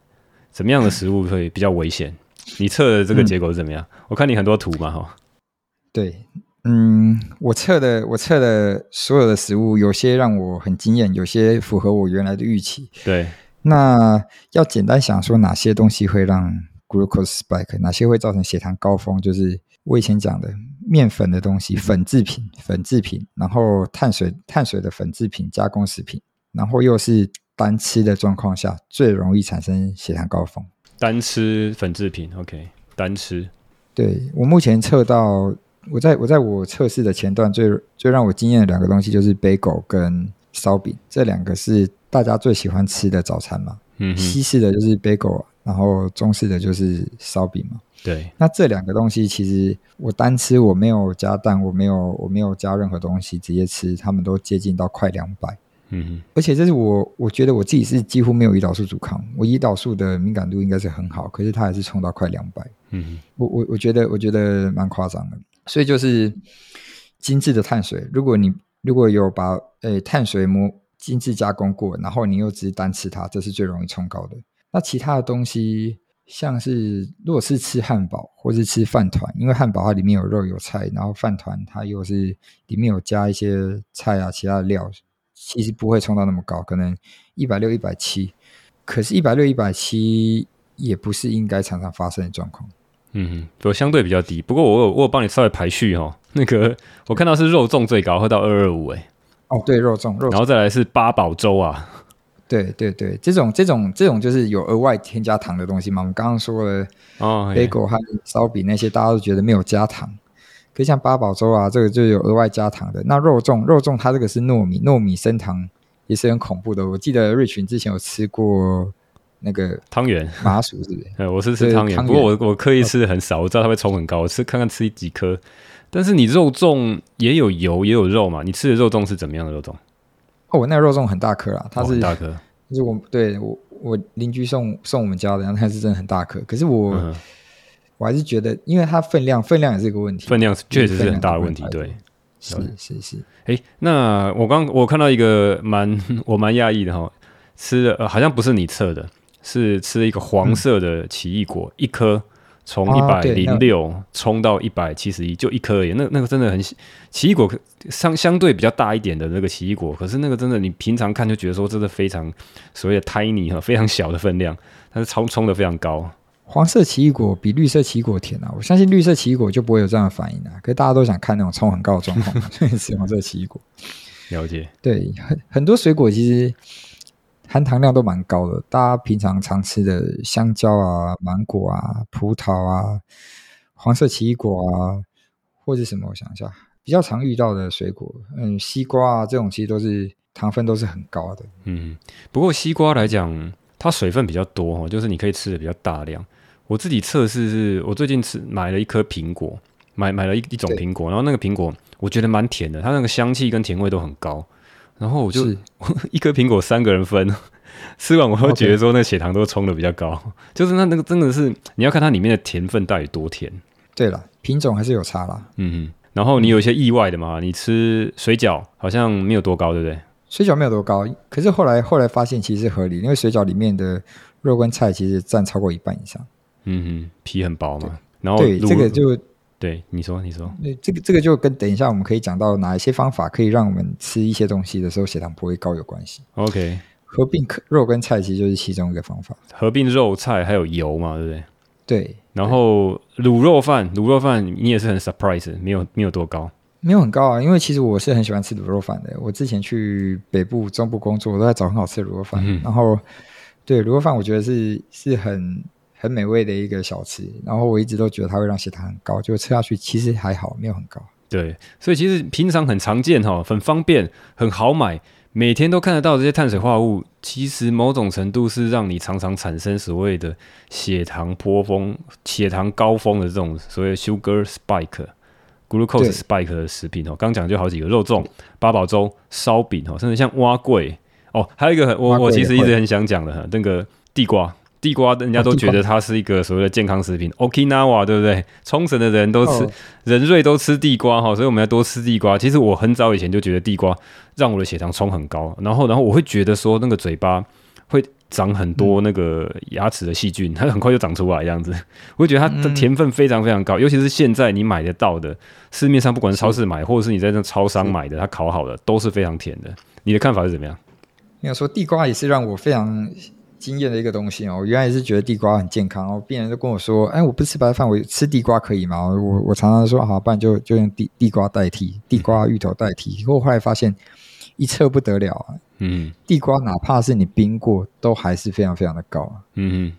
什么样的食物会比较危险？你测的这个结果是怎么样？嗯、我看你很多图嘛，哈。对，嗯，我测的我测的所有的食物，有些让我很惊艳，有些符合我原来的预期。对，那要简单想说，哪些东西会让 glucose spike，哪些会造成血糖高峰，就是我以前讲的。面粉的东西，粉制品，粉制品，然后碳水，碳水的粉制品，加工食品，然后又是单吃的状况下，最容易产生血糖高峰。单吃粉制品，OK，单吃。对，我目前测到，我在我在我测试的前段最最让我惊艳的两个东西就是 bagel 跟烧饼，这两个是大家最喜欢吃的早餐嘛。嗯，西式的就是 bagel，然后中式的就是烧饼嘛。对，那这两个东西其实我单吃，我没有加蛋，我没有我没有加任何东西，直接吃，他们都接近到快两百。嗯，而且这是我我觉得我自己是几乎没有胰岛素阻抗，我胰岛素的敏感度应该是很好，可是它还是冲到快两百。嗯，我我我觉得我觉得蛮夸张的，所以就是精致的碳水，如果你如果有把诶碳水磨精致加工过，然后你又只是单吃它，这是最容易冲高的。那其他的东西。像是如果是吃汉堡或是吃饭团，因为汉堡它里面有肉有菜，然后饭团它又是里面有加一些菜啊其他的料，其实不会冲到那么高，可能一百六一百七，可是，一百六一百七也不是应该常常发生的状况。嗯哼，不相对比较低。不过我有我有帮你稍微排序哦，那个我看到是肉粽最高，会到二二五哎。哦，对，肉粽，肉粽，然后再来是八宝粥啊。对对对，这种这种这种就是有额外添加糖的东西嘛。我们刚刚说了，哦，bagel 和烧饼那些大家都觉得没有加糖，可以像八宝粥啊，这个就有额外加糖的。那肉粽肉粽它这个是糯米糯米升糖，也是很恐怖的。我记得瑞群之前有吃过那个汤圆麻薯是不是？*laughs* 呃，我是吃汤圆，不过我我刻意吃的很少，我知道它会冲很高，我吃看看吃几颗。但是你肉粽也有油也有肉嘛？你吃的肉粽是怎么样的肉粽？哦，我那个肉粽很大颗啊，它是、哦、大颗，就是我对我我邻居送送我们家的，然后它是真的很大颗。可是我、嗯、我还是觉得，因为它分量分量也是一个问题，分量确实是很大的问题。对，是是是。哎，那我刚我看到一个蛮我蛮讶异的哈，吃的、呃、好像不是你测的，是吃了一个黄色的奇异果，嗯、一颗。从一百零六冲到一百七十一，就一颗而已。那那个真的很奇异果，相相对比较大一点的那个奇异果，可是那个真的你平常看就觉得说真的非常所谓的 tiny 哈，非常小的分量，但是冲冲的非常高。黄色奇异果比绿色奇异果甜啊！我相信绿色奇异果就不会有这样的反应啊。可是大家都想看那种冲很高的状况，*laughs* 所以吃黄色奇异果。了解。对，很很多水果其实。含糖量都蛮高的，大家平常常吃的香蕉啊、芒果啊、葡萄啊、黄色奇异果啊，或者什么，我想一下，比较常遇到的水果，嗯，西瓜啊这种其实都是糖分都是很高的。嗯，不过西瓜来讲，它水分比较多哦，就是你可以吃的比较大量。我自己测试是，我最近吃买了一颗苹果，买买了一一种苹果，然后那个苹果我觉得蛮甜的，它那个香气跟甜味都很高。然后我就是 *laughs* 一颗苹果三个人分，吃完我会觉得说那血糖都冲的比较高.就是那那个真的是你要看它里面的甜分到底多甜。对了，品种还是有差啦。嗯嗯。然后你有一些意外的嘛？你吃水饺好像没有多高，对不对？水饺没有多高，可是后来后来发现其实是合理，因为水饺里面的肉跟菜其实占超过一半以上。嗯哼，皮很薄嘛。然后对这个就。对，你说，你说，对，这个这个就跟等一下我们可以讲到哪一些方法可以让我们吃一些东西的时候血糖不会高有关系。OK，合并肉跟菜其实就是其中一个方法。合并肉菜还有油嘛，对不对？对。然后卤肉饭，卤肉饭你也是很 surprise，没有没有多高，没有很高啊，因为其实我是很喜欢吃卤肉饭的。我之前去北部、中部工作，我都在找很好吃的卤肉饭。嗯、然后，对卤肉饭，我觉得是是很。很美味的一个小吃，然后我一直都觉得它会让血糖很高，就吃下去其实还好，没有很高。对，所以其实平常很常见哈，很方便，很好买，每天都看得到这些碳水化合物，其实某种程度是让你常常产生所谓的血糖波峰、血糖高峰的这种所谓 sugar spike、glucose spike 的食品哦。刚讲就好几个肉粽、八宝粥、烧饼哦，甚至像碗粿哦，还有一个我我其实一直很想讲的哈，那个地瓜。地瓜，人家都觉得它是一个所谓的健康食品。Okinawa 对不对？冲绳的人都吃，人瑞都吃地瓜哈，所以我们要多吃地瓜。其实我很早以前就觉得地瓜让我的血糖冲很高，然后，然后我会觉得说那个嘴巴会长很多那个牙齿的细菌，它很快就长出来这样子。*laughs* 我会觉得它的甜分非常非常高，尤其是现在你买得到的，市面上不管是超市买，或者是你在那超商买的，它烤好的都是非常甜的。你的看法是怎么样？你要说地瓜也是让我非常。惊艳的一个东西哦，我原来也是觉得地瓜很健康哦。病人就跟我说：“哎，我不吃白饭，我吃地瓜可以吗？”我我常常说：“好，不然就就用地地瓜代替，地瓜芋头代替。”可我后来发现一测不得了啊！嗯，地瓜哪怕是你冰过，都还是非常非常的高啊。嗯，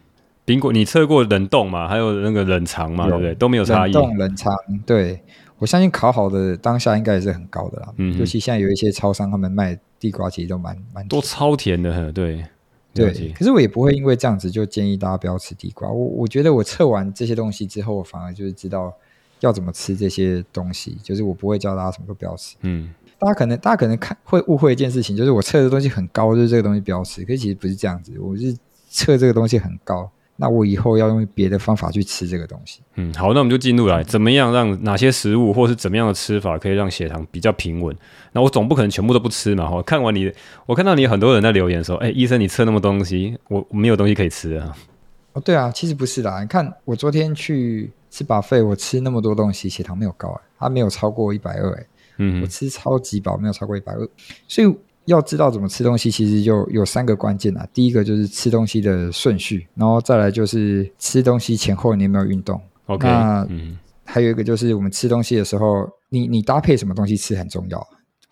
冰过你测过冷冻嘛？还有那个冷藏嘛？对不对？都没有差异。冷冻冷藏，对，我相信烤好的当下应该也是很高的啦。嗯，尤其现在有一些超商他们卖地瓜，其实都蛮蛮都超甜的，对。对，可是我也不会因为这样子就建议大家不要吃地瓜。我我觉得我测完这些东西之后，我反而就是知道要怎么吃这些东西，就是我不会教大家什么都不要吃。嗯，大家可能大家可能看会误会一件事情，就是我测的东西很高，就是这个东西不要吃。可是其实不是这样子，我是测这个东西很高。那我以后要用别的方法去吃这个东西。嗯，好，那我们就进入来，怎么样让哪些食物或是怎么样的吃法可以让血糖比较平稳？那我总不可能全部都不吃嘛。哈，看完你，我看到你很多人在留言说，哎，医生你吃那么多东西，我没有东西可以吃啊。哦，对啊，其实不是啦。你看我昨天去吃 buffet，我吃那么多东西，血糖没有高啊，它没有超过一百二哎。嗯，我吃超级饱，没有超过一百二，所以。要知道怎么吃东西，其实就有三个关键啊。第一个就是吃东西的顺序，然后再来就是吃东西前后你有没有运动。OK，那嗯，还有一个就是我们吃东西的时候，你你搭配什么东西吃很重要。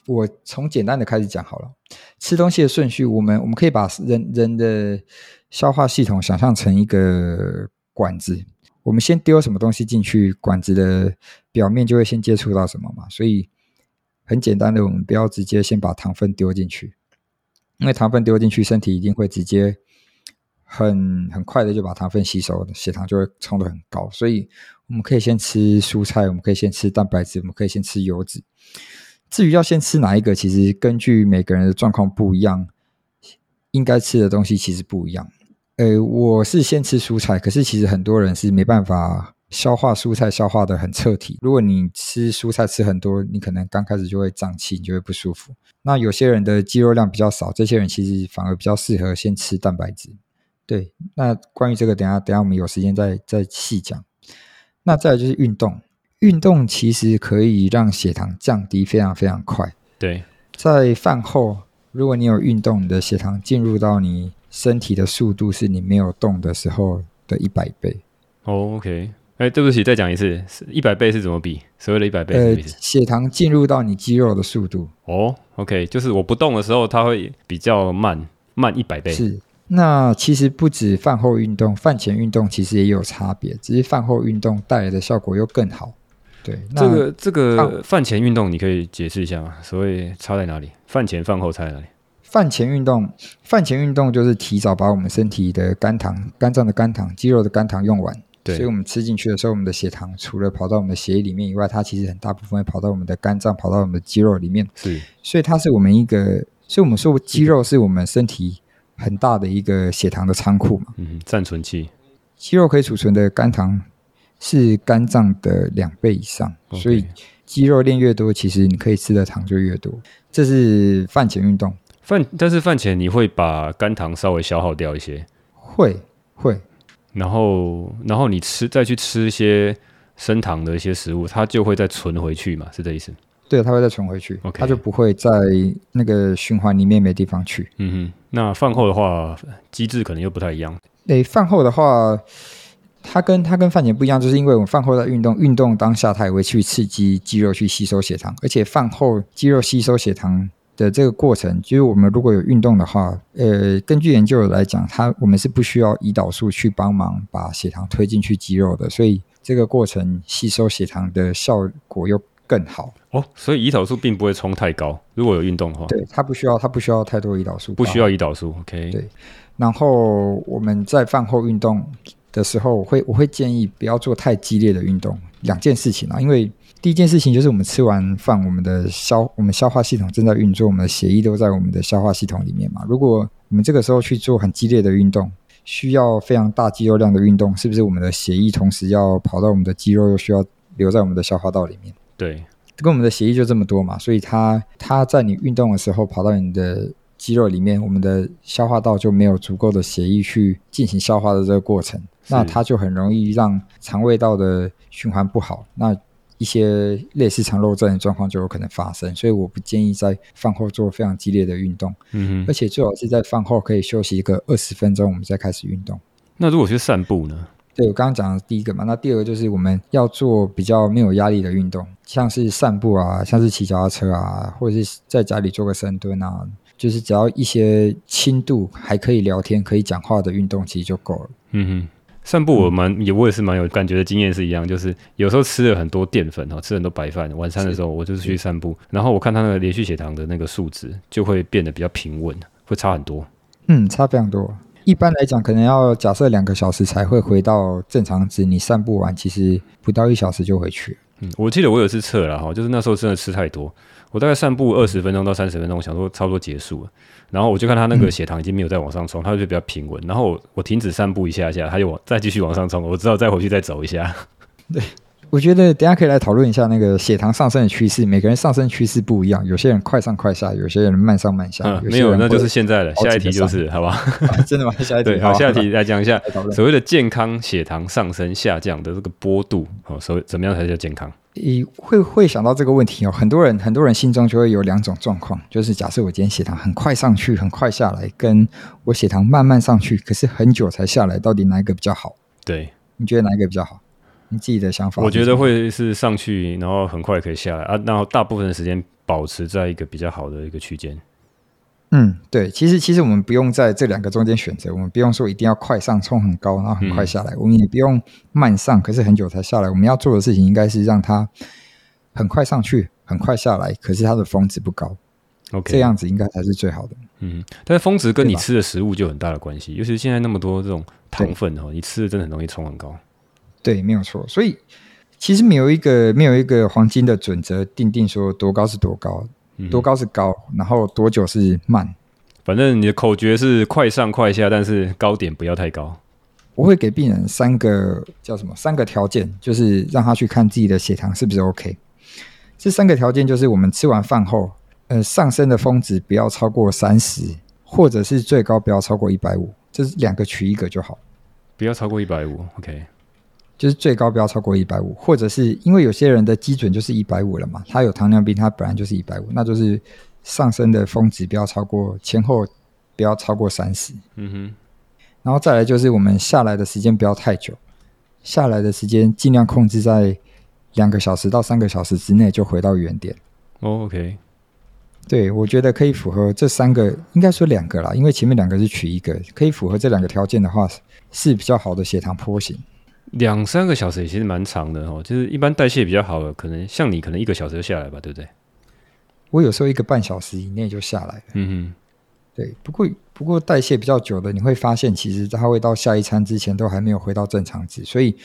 我从简单的开始讲好了。吃东西的顺序，我们我们可以把人人的消化系统想象成一个管子，我们先丢什么东西进去，管子的表面就会先接触到什么嘛，所以。很简单的，我们不要直接先把糖分丢进去，因为糖分丢进去，身体一定会直接很很快的就把糖分吸收，血糖就会冲得很高。所以我们可以先吃蔬菜，我们可以先吃蛋白质，我们可以先吃油脂。至于要先吃哪一个，其实根据每个人的状况不一样，应该吃的东西其实不一样。呃，我是先吃蔬菜，可是其实很多人是没办法消化蔬菜，消化得很彻底。如果你吃蔬菜吃很多，你可能刚开始就会胀气，你就会不舒服。那有些人的肌肉量比较少，这些人其实反而比较适合先吃蛋白质。对，那关于这个，等下等下我们有时间再再细讲。那再就是运动，运动其实可以让血糖降低非常非常快。对，在饭后，如果你有运动，你的血糖进入到你身体的速度是你没有动的时候的一百倍。哦，OK，哎，对不起，再讲一次，一百倍是怎么比？所谓的一百倍是什么意思？呃，血糖进入到你肌肉的速度。哦，OK，就是我不动的时候，它会比较慢，慢一百倍。是。那其实不止饭后运动，饭前运动其实也有差别，只是饭后运动带来的效果又更好。对，这个这个饭前运动你可以解释一下吗？所谓差在哪里？饭前饭后差在哪里？饭前运动，饭前运动就是提早把我们身体的肝糖、肝脏的肝糖、肌肉的肝糖用完。对，所以我们吃进去的时候，我们的血糖除了跑到我们的血液里面以外，它其实很大部分会跑到我们的肝脏、跑到我们的肌肉里面。是，所以它是我们一个，所以我们说肌肉是我们身体。很大的一个血糖的仓库嘛，嗯，暂存器。肌肉可以储存的肝糖是肝脏的两倍以上，Okay. 所以肌肉练越多，其实你可以吃的糖就越多。这是饭前运动。饭，但是饭前你会把肝糖稍微消耗掉一些，会会。然后，然后你吃再去吃一些升糖的一些食物，它就会再存回去嘛，是这意思？对，它会再存回去，Okay. 它就不会在那个循环里面没地方去。嗯哼，那饭后的话，机制可能又不太一样。诶，饭后的话，它跟它跟饭前不一样，就是因为我们饭后在运动，运动当下它也会去刺激肌肉去吸收血糖，而且饭后肌肉吸收血糖的这个过程，就是我们如果有运动的话，呃，根据研究来讲，它我们是不需要胰岛素去帮忙把血糖推进去肌肉的，所以这个过程吸收血糖的效果又更好哦，所以胰岛素并不会冲太高。如果有运动的话，对，它不需要，它不需要太多胰岛素，不需要胰岛素。OK，对。然后我们在饭后运动的时候，我会我会建议不要做太激烈的运动。两件事情啊，因为第一件事情就是我们吃完饭，我们的消我们消化系统正在运作，我们的血液都在我们的消化系统里面嘛。如果我们这个时候去做很激烈的运动，需要非常大肌肉量的运动，是不是我们的血液同时要跑到我们的肌肉，又需要留在我们的消化道里面？对，跟我们的血液就这么多嘛，所以它它在你运动的时候跑到你的肌肉里面，我们的消化道就没有足够的血液去进行消化的这个过程，那它就很容易让肠胃道的循环不好，那一些类似肠漏症的状况就有可能发生。所以我不建议在饭后做非常激烈的运动，嗯哼，而且最好是在饭后可以休息一个二十分钟，我们再开始运动。那如果去散步呢？对，我刚刚讲的第一个嘛，那第二个就是我们要做比较没有压力的运动，像是散步啊，像是骑脚踏车啊，或者是在家里做个深蹲啊，就是只要一些轻度还可以聊天、可以讲话的运动，其实就够了。嗯哼，散步我蛮也我也是蛮有感觉的经验是一样，就是有时候吃了很多淀粉哦，吃很多白饭，晚餐的时候我就是去散步，然后我看他那个连续血糖的那个数值就会变得比较平稳，会差很多。嗯，差非常多。一般来讲，可能要假设两个小时才会回到正常值。你散步完，其实不到一小时就回去。嗯，我记得我有一次测了哈，就是那时候真的吃太多，我大概散步二十分钟到三十分钟，我想说差不多结束了，然后我就看他那个血糖已经没有再往上冲，他就比较平稳。然后我我停止散步一下下，他又再继续往上冲，我只好再回去再走一下。对。*laughs* 我觉得等下可以来讨论一下那个血糖上升的趋势，每个人上升趋势不一样，有些人快上快下，有些人慢上慢下。嗯、没有，那就是现在了下一题就是，*laughs* 好吧？真的吗？*laughs* 下一题。对，好，下一题来讲一下所谓的健康血糖上升下降的这个波度，哦，所谓怎么样才叫健康？你会会想到这个问题哦，很多人很多人心中就会有两种状况，就是假设我今天血糖很快上去，很快下来，跟我血糖慢慢上去，可是很久才下来，到底哪一个比较好？对，你觉得哪一个比较好？你自己的想法？我觉得会是上去，然后很快可以下来啊，然后大部分的时间保持在一个比较好的一个区间。嗯，对，其实其实我们不用在这两个中间选择，我们不用说一定要快上冲很高，然后很快下来，嗯、我们也不用慢上，可是很久才下来。我们要做的事情应该是让它很快上去，很快下来，可是它的峰值不高。OK，这样子应该才是最好的。嗯，但是峰值跟你吃的食物就有很大的关系，尤其是现在那么多这种糖分哦，你吃的真的很容易冲很高。对，没有错。所以其实没有一个没有一个黄金的准则定定说多高是多高，嗯、多高是高，然后多久是慢。反正你的口诀是快上快下，但是高点不要太高。我会给病人三个叫什么？三个条件，就是让他去看自己的血糖是不是 OK。这三个条件就是我们吃完饭后，呃，上升的峰值不要超过三十，或者是最高不要超过一百五，这是两个取一个就好。不要超过一百五，OK。就是最高不要超过一百五，或者是因为有些人的基准就是一百五了嘛，他有糖尿病，他本来就是一百五，那就是。上升的峰值不要超过前后不要超过三十，嗯哼，然后再来就是我们下来的时间不要太久，下来的时间尽量控制在两个小时到三个小时之内就回到原点。哦，OK，对，我觉得可以符合这三个，应该说两个啦，因为前面两个是取一个，可以符合这两个条件的话是比较好的血糖坡形。两三个小时也其实蛮长的哦，就是一般代谢比较好的，可能像你可能一个小时就下来吧，对不对？我有时候一个半小时以内就下来了。嗯哼，对。不过不过代谢比较久的，你会发现其实它会到下一餐之前都还没有回到正常值，所以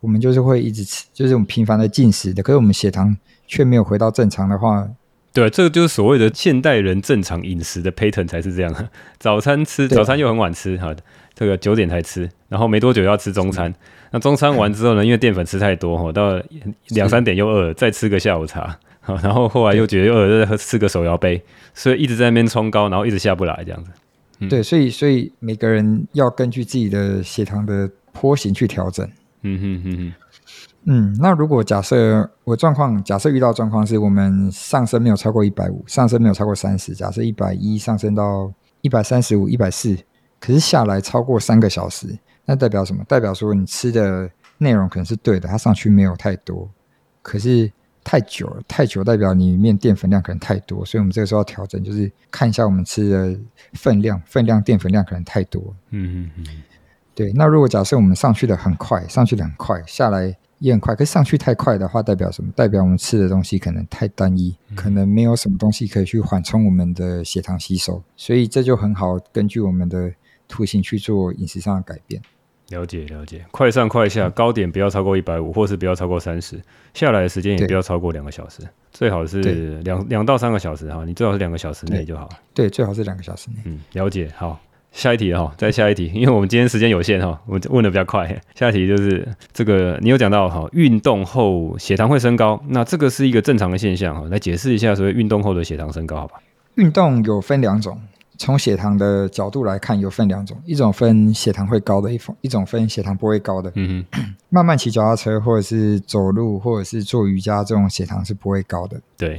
我们就是会一直吃，就是我们频繁的进食的。可是我们血糖却没有回到正常的话，对，这个就是所谓的现代人正常饮食的 pattern 才是这样。*laughs* 早餐吃，早餐又很晚吃，哈，这个九点才吃，然后没多久要吃中餐。那中餐完之后呢，因为淀粉吃太多，哈，到两三点又饿了，再吃个下午茶。*laughs* 然后后来又觉得又饿，再吃个手摇杯，所以一直在那边冲高，然后一直下不来这样子。嗯、对，所以所以每个人要根据自己的血糖的坡形去调整。嗯哼哼哼。嗯，那如果假设我状况，假设遇到状况是我们上升没有超过一百五，上升没有超过三十，假设一百一上升到一百三十五、一百四，可是下来超过三个小时，那代表什么？代表说你吃的内容可能是对的，它上去没有太多，可是。太久了，太久代表里面淀粉量可能太多，所以我们这个时候要调整，就是看一下我们吃的分量，分量淀粉量可能太多。嗯嗯嗯，对。那如果假设我们上去的很快，上去的很快，下来也很快，可是上去太快的话，代表什么？代表我们吃的东西可能太单一，嗯、可能没有什么东西可以去缓冲我们的血糖吸收，所以这就很好根据我们的图形去做饮食上的改变。了解了解，快上快下，高点不要超过一百五，或是不要超过三十，下来的时间也不要超过两个小时，最好是两两到三个小时哈，你最好是两个小时内就好。对，最好是两个小时内。嗯，了解。好，下一题哈，再下一题，因为我们今天时间有限哈，我问的比较快。下一题就是这个，你有讲到哈，运动后血糖会升高，那这个是一个正常的现象哈，来解释一下所谓运动后的血糖升高，好吧？运动有分两种。从血糖的角度来看，有分两种，一种分血糖会高的，一种一种分血糖不会高的。嗯哼，*clears throat* 慢慢骑脚踏车，或者是走路，或者是做瑜伽，这种血糖是不会高的。对。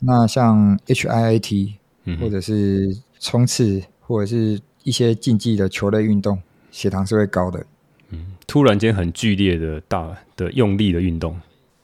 那像 HIIT，或者是冲刺，或者是一些竞技的球类运动，血糖是会高的。嗯，突然间很剧烈的大的用力的运动。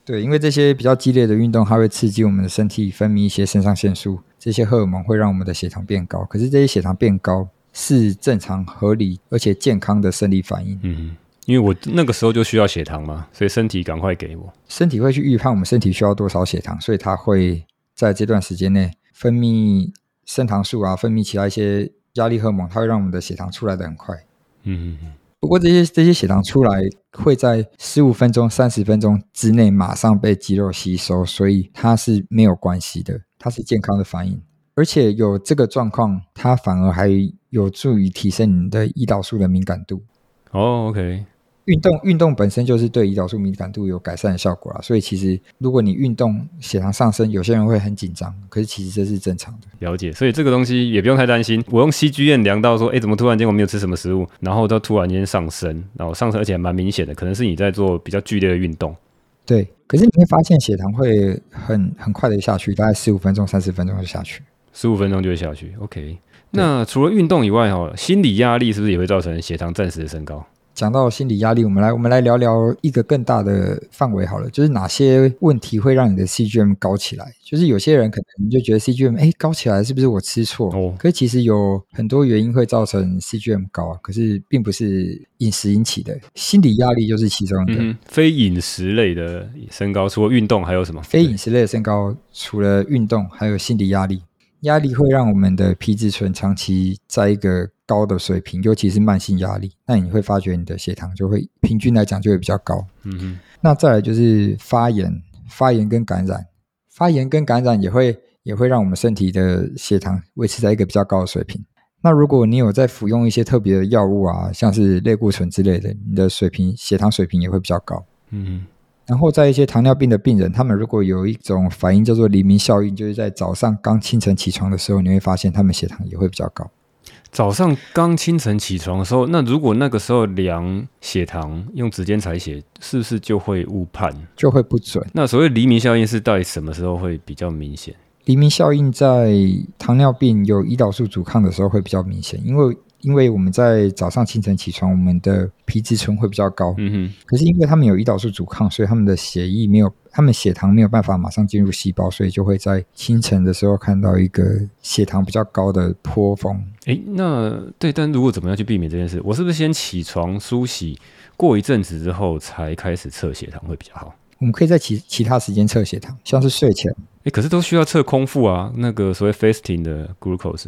对，因为这些比较激烈的运动，它会刺激我们的身体分泌一些肾上腺素，这些荷尔蒙会让我们的血糖变高。可是这些血糖变高是正常、合理而且健康的生理反应。嗯，因为我那个时候就需要血糖嘛，所以身体赶快给我。身体会去预判我们身体需要多少血糖，所以它会在这段时间内分泌升糖素啊，分泌其他一些压力荷尔蒙，它会让我们的血糖出来的很快。嗯嗯嗯。不过这些这些血糖出来会在十五分钟、三十分钟之内马上被肌肉吸收，所以它是没有关系的，它是健康的反应。而且有这个状况，它反而还有助于提升你的胰岛素的敏感度。哦，OK。运动运动本身就是对胰岛素敏感度有改善的效果啊，所以其实如果你运动血糖上升，有些人会很紧张，可是其实这是正常的。了解，所以这个东西也不用太担心。我用 CGM 量到说，哎，怎么突然间我没有吃什么食物，然后都突然间上升，然后上升而且还蛮明显的，可能是你在做比较剧烈的运动。对，可是你会发现血糖会很很快的下去，大概十五分钟、三十分钟就下去，十五分钟就会下去。OK，那除了运动以外，哈，心理压力是不是也会造成血糖暂时的升高？讲到心理压力，我们来我们来聊聊一个更大的范围好了，就是哪些问题会让你的 CGM 高起来？就是有些人可能就觉得 CGM 哎高起来是不是我吃错？哦，可是其实有很多原因会造成 CGM 高啊，可是并不是饮食引起的，心理压力就是其中一个。嗯，非饮食类的升高，除了运动还有什么？非饮食类的升高，除了运动还有心理压力。压力会让我们的皮质醇长期在一个高的水平，尤其是慢性压力，那你会发觉你的血糖就会平均来讲就会比较高。嗯哼，那再来就是发炎，发炎跟感染，发炎跟感染也会也会让我们身体的血糖维持在一个比较高的水平。那如果你有在服用一些特别的药物啊，像是类固醇之类的，你的水平血糖水平也会比较高。嗯哼。然后在一些糖尿病的病人，他们如果有一种反应叫做黎明效应，就是在早上刚清晨起床的时候，你会发现他们血糖也会比较高。早上刚清晨起床的时候，那如果那个时候量血糖用指尖采血，是不是就会误判？就会不准。那所谓黎明效应是到底什么时候会比较明显？黎明效应在糖尿病有胰岛素阻抗的时候会比较明显，因为。因为我们在早上清晨起床，我们的皮质醇会比较高。嗯哼。可是因为他们有胰岛素阻抗，所以他们的血液没有，他们血糖没有办法马上进入细胞，所以就会在清晨的时候看到一个血糖比较高的坡峰。诶，那对，但如果怎么样去避免这件事？我是不是先起床梳洗，过一阵子之后才开始测血糖会比较好？我们可以在其其他时间测血糖，像是睡前。诶，可是都需要测空腹啊，那个所谓 fasting 的 glucose。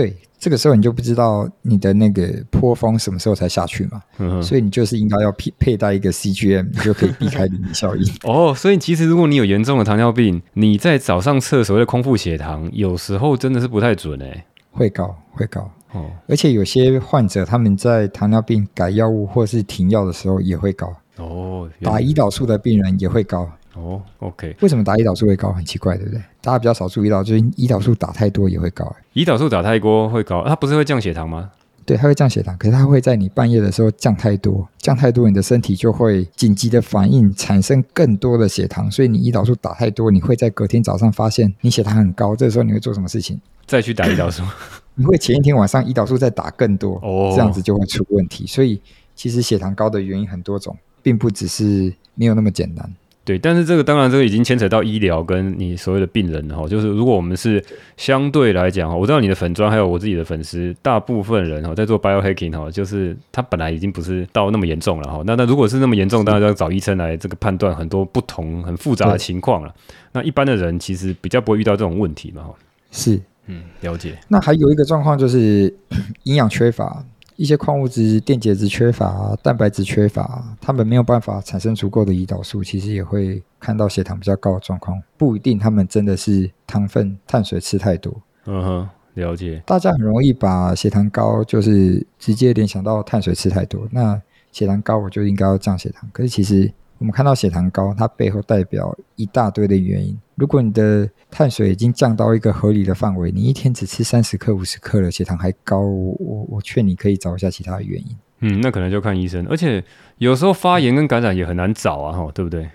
对，这个时候你就不知道你的那个坡峰什么时候才下去嘛，嗯、所以你就是应该要佩佩戴一个 CGM，你就可以避开黎明效应。*laughs* 哦，所以其实如果你有严重的糖尿病，你在早上测所谓的空腹血糖，有时候真的是不太准诶，会高会高哦，而且有些患者他们在糖尿病改药物或是停药的时候也会高哦，打胰岛素的病人也会高。哦，OK，为什么打胰岛素会高？很奇怪，对不对？大家比较少注意到，就是胰岛素打太多也会高。胰岛素打太多会高，它不是会降血糖吗？对，它会降血糖，可是它会在你半夜的时候降太多，降太多，你的身体就会紧急的反应，产生更多的血糖。所以你胰岛素打太多，你会在隔天早上发现你血糖很高。这个时候你会做什么事情？*laughs* 再去打胰岛素？*laughs* 你会前一天晚上胰岛素再打更多，哦，这样子就会出问题。所以其实血糖高的原因很多种，并不只是没有那么简单。对，但是这个当然，这个已经牵扯到医疗跟你所谓的病人哈。就是如果我们是相对来讲哈，我知道你的粉砖还有我自己的粉丝，大部分人哈在做 biohacking 哈，就是他本来已经不是到那么严重了哈。那那如果是那么严重，当然要找医生来这个判断很多不同很复杂的情况了。那一般的人其实比较不会遇到这种问题嘛哈。是，嗯，了解。那还有一个状况就是 *coughs* 营养缺乏。一些矿物质、电解质缺乏、蛋白质缺乏，他们没有办法产生足够的胰岛素，其实也会看到血糖比较高的状况。不一定他们真的是糖分、碳水吃太多。嗯哼，了解。大家很容易把血糖高就是直接联想到碳水吃太多，那血糖高我就应该要降血糖。可是其实。我们看到血糖高，它背后代表一大堆的原因。如果你的碳水已经降到一个合理的范围，你一天只吃三十克、五十克的血糖还高，我我我劝你可以找一下其他的原因。嗯，那可能就看医生。而且有时候发炎跟感染也很难找啊，哈，对不对？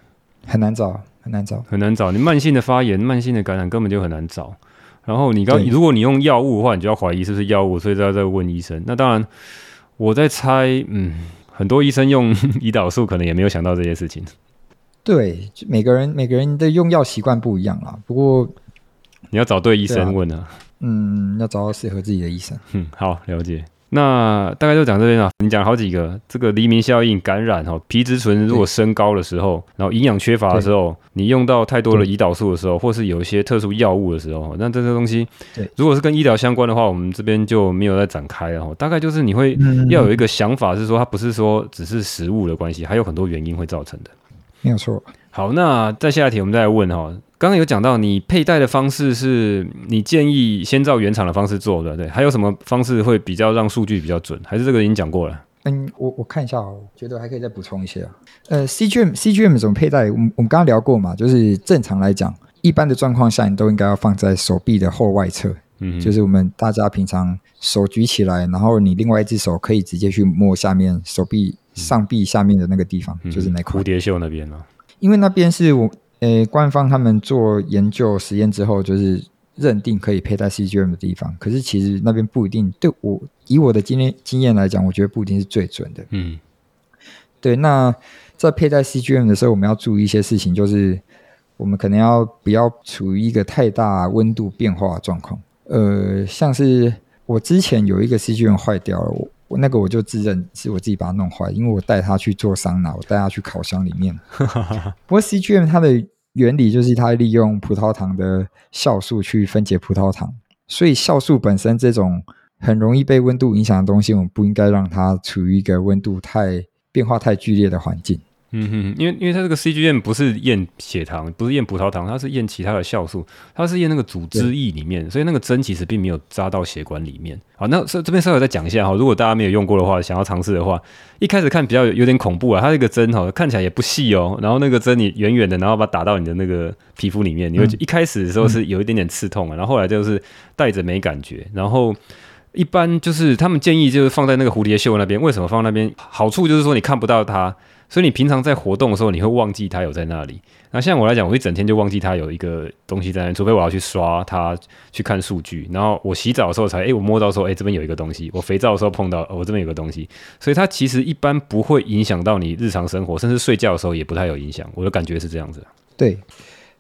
很难找，很难找，很难找。你慢性的发炎、慢性的感染根本就很难找。然后你刚，如果你用药物的话，你就要怀疑是不是药物，所以要再问医生。那当然，我在猜，嗯。很多医生用 *laughs* 胰岛素，可能也没有想到这些事情。对，每个人每个人的用药习惯不一样啦。不过你要找对医生问啊。啊嗯，要找到适合自己的医生。嗯，好，了解。那大概就讲这边了。你讲好几个，这个黎明效应、感染哈，皮质醇如果升高的时候，然后营养缺乏的时候，你用到太多的胰岛素的时候，或是有一些特殊药物的时候，那这些东西，如果是跟医疗相关的话，我们这边就没有再展开了哈。大概就是你会要有一个想法，是说它不是说只是食物的关系，还有很多原因会造成的。没有错。好，那在下一题，我们再来问哈。刚刚有讲到，你佩戴的方式是你建议先照原厂的方式做的，对？还有什么方式会比较让数据比较准？还是这个已经讲过了？嗯，我我看一下，我觉得还可以再补充一些啊。呃，CGM CGM 怎么佩戴？我们我们刚刚聊过嘛，就是正常来讲，一般的状况下，你都应该要放在手臂的后外侧，嗯，就是我们大家平常手举起来，然后你另外一只手可以直接去摸下面手臂上臂下面的那个地方，嗯、就是那块蝴蝶袖那边啊，因为那边是我。诶，官方他们做研究实验之后，就是认定可以佩戴 CGM 的地方。可是其实那边不一定，对我以我的经验经验来讲，我觉得不一定是最准的。嗯，对。那在佩戴 CGM 的时候，我们要注意一些事情，就是我们可能要不要处于一个太大温度变化的状况。呃，像是我之前有一个 CGM 坏掉了，我。我那个我就自认是我自己把它弄坏，因为我带它去做桑拿，我带它去烤箱里面。*laughs* 不过 CGM 它的原理就是它利用葡萄糖的酵素去分解葡萄糖，所以酵素本身这种很容易被温度影响的东西，我们不应该让它处于一个温度太变化太剧烈的环境。嗯哼，因为因为它这个 CGM 不是验血糖，不是验葡萄糖，它是验其他的酵素，它是验那个组织液里面，所以那个针其实并没有扎到血管里面。好，那这这边稍微再讲一下哈，如果大家没有用过的话，想要尝试的话，一开始看比较有，有点恐怖啊，它这个针哈看起来也不细哦，然后那个针你远远的，然后把它打到你的那个皮肤里面，你会一开始的时候是有一点点刺痛啊，然后后来就是带着没感觉，然后一般就是他们建议就是放在那个蝴蝶袖那边，为什么放那边？好处就是说你看不到它。所以你平常在活动的时候，你会忘记它有在那里。那像我来讲，我一整天就忘记它有一个东西在那，除非我要去刷它去看数据。然后我洗澡的时候才，哎，我摸到说，哎，这边有一个东西。我肥皂的时候碰到，哦，我这边有个东西。所以它其实一般不会影响到你日常生活，甚至睡觉的时候也不太有影响。我的感觉是这样子。对。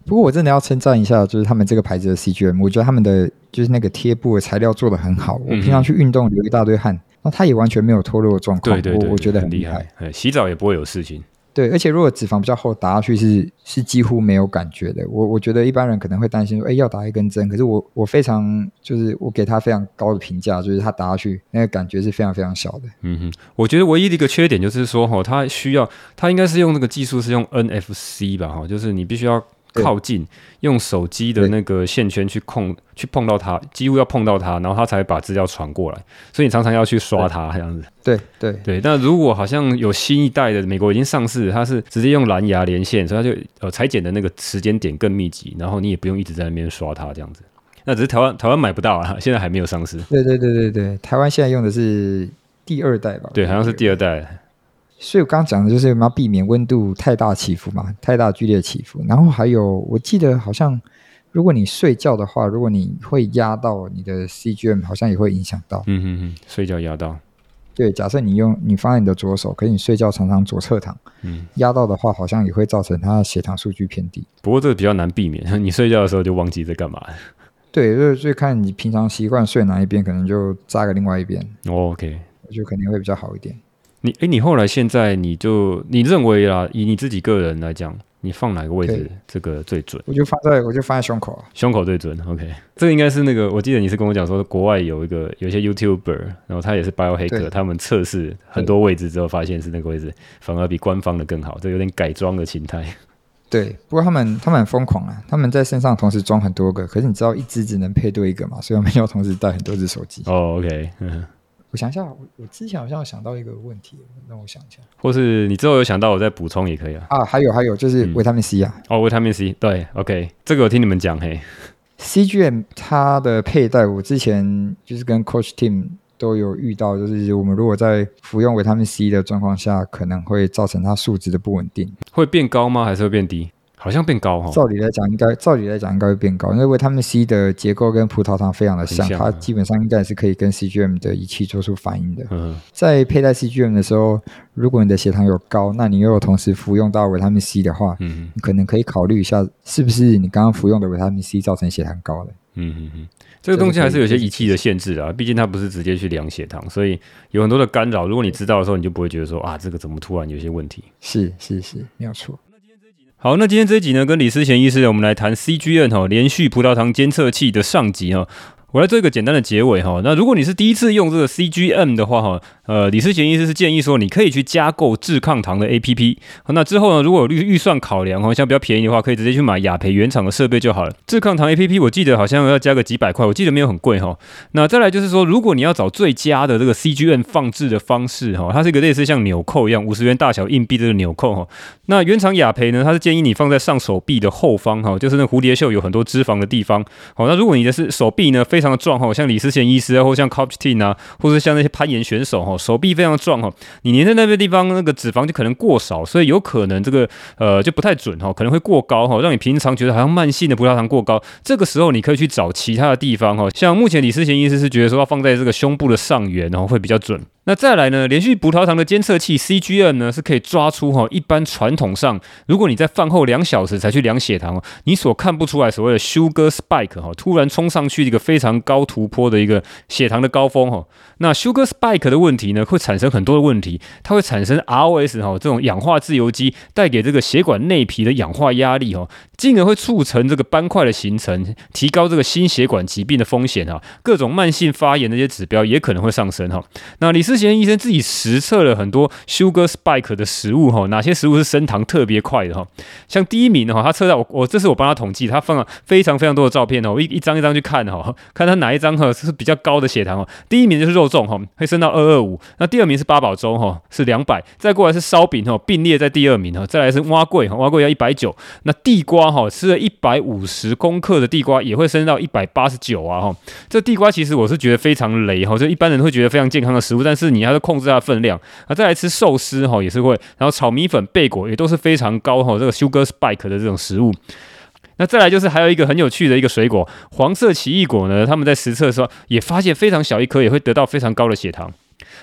不过我真的要称赞一下，就是他们这个牌子的 CGM，我觉得他们的就是那个贴布的材料做的很好。我平常去运动流一大堆汗。那他也完全没有脱落的状况，对对对，我我觉得很厉害。洗澡也不会有事情。对，而且如果脂肪比较厚，打下去是是几乎没有感觉的。我我觉得一般人可能会担心说，哎，要打一根针，可是我我非常就是我给他非常高的评价，就是他打下去那个感觉是非常非常小的。嗯哼，我觉得唯一的一个缺点就是说，哈，它需要它应该是用那个技术是用 NFC 吧，哈，就是你必须要。靠近用手机的那个线圈去控，去碰到它，几乎要碰到它，然后它才把资料传过来。所以你常常要去刷它这样子。对对对。那如果好像有新一代的美国已经上市，它是直接用蓝牙连线，所以它就呃裁剪的那个时间点更密集，然后你也不用一直在那边刷它这样子。那只是台湾台湾买不到啊，*laughs* 现在还没有上市。对对对对对，台湾现在用的是第二代吧？对，好像是第二代。所以我刚刚讲的就是我们要避免温度太大起伏嘛，太大剧烈起伏。然后还有，我记得好像如果你睡觉的话，如果你会压到你的 CGM，好像也会影响到。嗯嗯嗯，睡觉压到。对，假设你用你放在你的左手，可是你睡觉常常左侧躺，嗯，压到的话，好像也会造成它的血糖数据偏低。不过这个比较难避免，你睡觉的时候就忘记在干嘛。对，所以所以看你平常习惯睡哪一边，可能就扎个另外一边。哦，OK，我觉得肯定会比较好一点。你哎，你后来现在你就你认为啊，以你自己个人来讲，你放哪个位置这个最准？我就放在我就放在胸口啊，胸口最准。OK，这个应该是那个，我记得你是跟我讲说，国外有一个有一些 YouTuber，然后他也是 Biohacker，他们测试很多位置之后，发现是那个位置反而比官方的更好，这有点改装的形态。对，不过他们他们很疯狂啊，他们在身上同时装很多个，可是你知道一只只能配对一个嘛，所以我们要同时带很多只手机。哦，OK，嗯。我想一下，我我之前好像想到一个问题，让我想一下。或是你之后有想到，我再补充也可以啊。啊，还有还有，就是维他命 C 啊。嗯、哦，维他命 C，对，OK，这个我听你们讲嘿。CGM 它的佩戴，我之前就是跟 Coach Team 都有遇到，就是我们如果在服用维他命 C 的状况下，可能会造成它数值的不稳定。会变高吗？还是会变低？好像变高哈，照理来讲应该，照理来讲应该会变高，因为维他命 C 的结构跟葡萄糖非常的像，像它基本上应该是可以跟 CGM 的仪器做出反应的。嗯，在佩戴 CGM 的时候，如果你的血糖有高，那你又有同时服用到维他命 C 的话，嗯，你可能可以考虑一下，是不是你刚刚服用的维他命 C 造成血糖高的？嗯嗯嗯，这个东西还是有些仪器的限制啊，毕竟它不是直接去量血糖，所以有很多的干扰。如果你知道的时候，你就不会觉得说啊，这个怎么突然有些问题？是是是，没有错。好，那今天这一集呢，跟李思贤医师，我们来谈 CGN 哈，连续葡萄糖监测器的上集哈。我来做一个简单的结尾哈。那如果你是第一次用这个 CGM 的话哈，呃，李思贤医师是建议说，你可以去加购智抗糖的 APP。那之后呢，如果有预预算考量哈，像比较便宜的话，可以直接去买雅培原厂的设备就好了。智抗糖 APP 我记得好像要加个几百块，我记得没有很贵哈。那再来就是说，如果你要找最佳的这个 CGM 放置的方式哈，它是一个类似像纽扣一样五十元大小硬币这个纽扣哈。那原厂雅培呢，它是建议你放在上手臂的后方哈，就是那蝴蝶袖有很多脂肪的地方。好，那如果你的是手臂呢，非常的壮哈，像李思贤医师啊，或像 Coptin 啊，或者像那些攀岩选手哈，手臂非常壮哈，你粘在那个地方，那个脂肪就可能过少，所以有可能这个呃就不太准哈，可能会过高哈，让你平常觉得好像慢性的葡萄糖过高。这个时候你可以去找其他的地方哈，像目前李思贤医师是觉得说要放在这个胸部的上缘，然后会比较准。那再来呢，连续葡萄糖的监测器 CGM 呢，是可以抓出哈，一般传统上，如果你在饭后两小时才去量血糖，你所看不出来所谓的 sugar spike 哈，突然冲上去一个非常高突破的一个血糖的高峰哈。那 sugar spike 的问题呢，会产生很多的问题，它会产生 ROS 哈这种氧化自由基带给这个血管内皮的氧化压力哈，进而会促成这个斑块的形成，提高这个心血管疾病的风险哈，各种慢性发炎的一些指标也可能会上升哈。那李思贤医生自己实测了很多 sugar spike 的食物哈，哪些食物是升糖特别快的哈？像第一名哈，他测到我我这是我帮他统计，他放了非常非常多的照片哦，我一一张一张去看哈，看他哪一张哈是比较高的血糖哦。第一名就是肉。粽哈会升到二二五，那第二名是八宝粥哈是两百，再过来是烧饼哈并列在第二名哈，再来是碗粿哈碗粿要一百九，那地瓜哈吃了一百五十公克的地瓜也会升到一百八十九啊哈，这地瓜其实我是觉得非常雷哈，就一般人会觉得非常健康的食物，但是你还是控制它的分量啊，再来吃寿司哈也是会，然后炒米粉、贝果也都是非常高哈这个 sugar spike 的这种食物。那再来就是还有一个很有趣的一个水果，黄色奇异果呢，他们在实测的时候也发现非常小一颗也会得到非常高的血糖。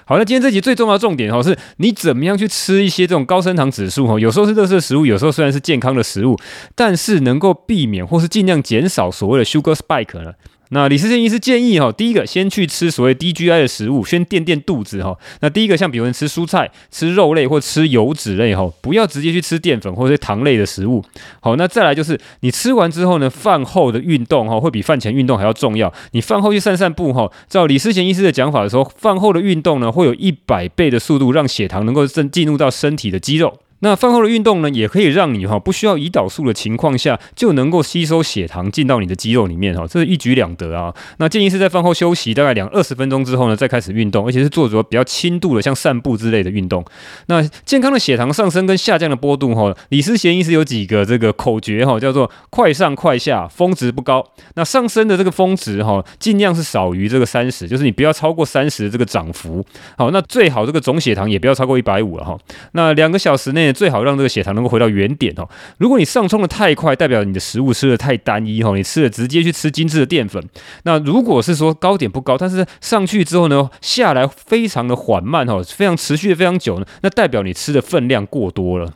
好，那今天这集最重要的重点哦，是你怎么样去吃一些这种高升糖指数哦，有时候是垃圾食物，有时候虽然是健康的食物，但是能够避免或是尽量减少所谓的 sugar spike 呢？那李思贤医师建议哈，第一个先去吃所谓低 GI 的食物，先垫垫肚子哈。那第一个像比如吃蔬菜、吃肉类或吃油脂类哈，不要直接去吃淀粉或者糖类的食物。好，那再来就是你吃完之后呢，饭后的运动哈，会比饭前运动还要重要。你饭后去散散步哈，照李思贤医师的讲法的时候，饭后的运动呢，会有一百倍的速度让血糖能够进进入到身体的肌肉。那饭后的运动呢，也可以让你哈不需要胰岛素的情况下，就能够吸收血糖进到你的肌肉里面哈，这是一举两得啊。那建议是在饭后休息大概两二十分钟之后呢，再开始运动，而且是做着比较轻度的，像散步之类的运动。那健康的血糖上升跟下降的波动哈，李思贤医师有几个这个口诀哈，叫做快上快下，峰值不高。那上升的这个峰值哈，尽量是少于这个三十，就是你不要超过三十的这个涨幅。好，那最好这个总血糖也不要超过一百五了哈。那两个小时内。最好让这个血糖能够回到原点哦。如果你上冲的太快，代表你的食物吃的太单一哈，你吃的直接去吃精致的淀粉。那如果是说高点不高，但是上去之后呢，下来非常的缓慢哈，非常持续的非常久呢，那代表你吃的分量过多了。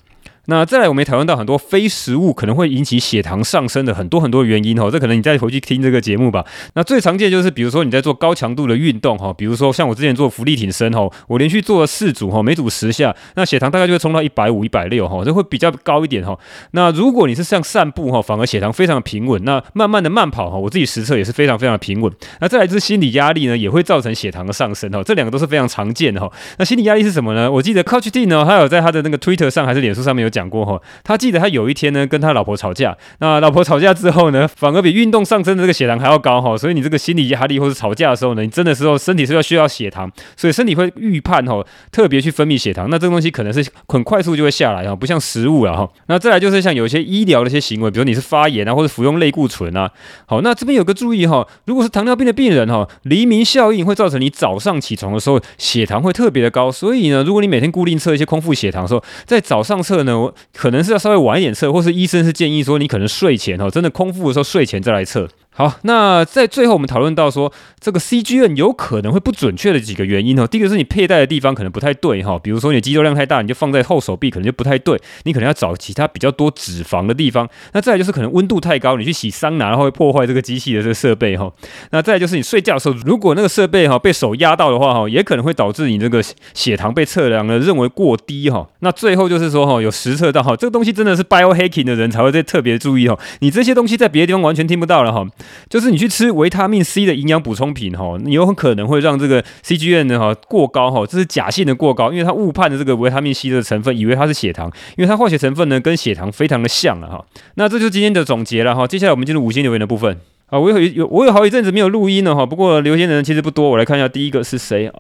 那再来，我们也讨论到很多非食物可能会引起血糖上升的很多很多原因哈，这可能你再回去听这个节目吧。那最常见就是，比如说你在做高强度的运动哈，比如说像我之前做伏地挺身哈，我连续做了四组哈，每组十下，那血糖大概就会冲到一百五、一百六哈，这会比较高一点哈。那如果你是像散步哈，反而血糖非常的平稳。那慢慢的慢跑哈，我自己实测也是非常非常的平稳。那再来就是心理压力呢，也会造成血糖的上升哈，这两个都是非常常见的哈。那心理压力是什么呢？我记得 Coach T 呢，他有在他的那个 Twitter 上还是脸书上面有讲过哈，他。记得他有一天呢，跟他老婆吵架。那老婆吵架之后呢，反而比运动上升的这个血糖还要高哈。所以你这个心理压力或者吵架的时候呢，你真的时候身体是要需要血糖，所以身体会预判哈，特别去分泌血糖。那这个东西可能是很快速就会下来哈，不像食物了哈。那再来就是像有一些医疗的一些行为，比如你是发炎啊，或者服用类固醇啊。好，那这边有个注意哈，如果是糖尿病的病人哈，黎明效应会造成你早上起床的时候血糖会特别的高。所以呢，如果你每天固定测一些空腹血糖的时候，在早上测呢，可能是要稍微晚一点测，或是医生是建议说，你可能睡前哦，真的空腹的时候睡前再来测。好，那在最后我们讨论到说，这个 CGN 有可能会不准确的几个原因哦。第一个是你佩戴的地方可能不太对哈，比如说你肌肉量太大，你就放在后手臂可能就不太对，你可能要找其他比较多脂肪的地方。那再来就是可能温度太高，你去洗桑拿然后会破坏这个机器的这个设备哈。那再来就是你睡觉的时候，如果那个设备哈被手压到的话哈，也可能会导致你这个血糖被测量了认为过低哈。那最后就是说哈，有实测到哈，这个东西真的是 biohacking 的人才会再特别注意哈。你这些东西在别的地方完全听不到了哈。就是你去吃维他命 C 的营养补充品哈，你有很可能会让这个 CGN 呢哈过高哈，这是假性的过高，因为它误判了这个维他命 C 的成分，以为它是血糖，因为它化学成分呢跟血糖非常的像了哈。那这就是今天的总结了哈，接下来我们进入五星留言的部分啊，我有有我有好一阵子没有录音了哈，不过留言的人其实不多，我来看一下第一个是谁啊？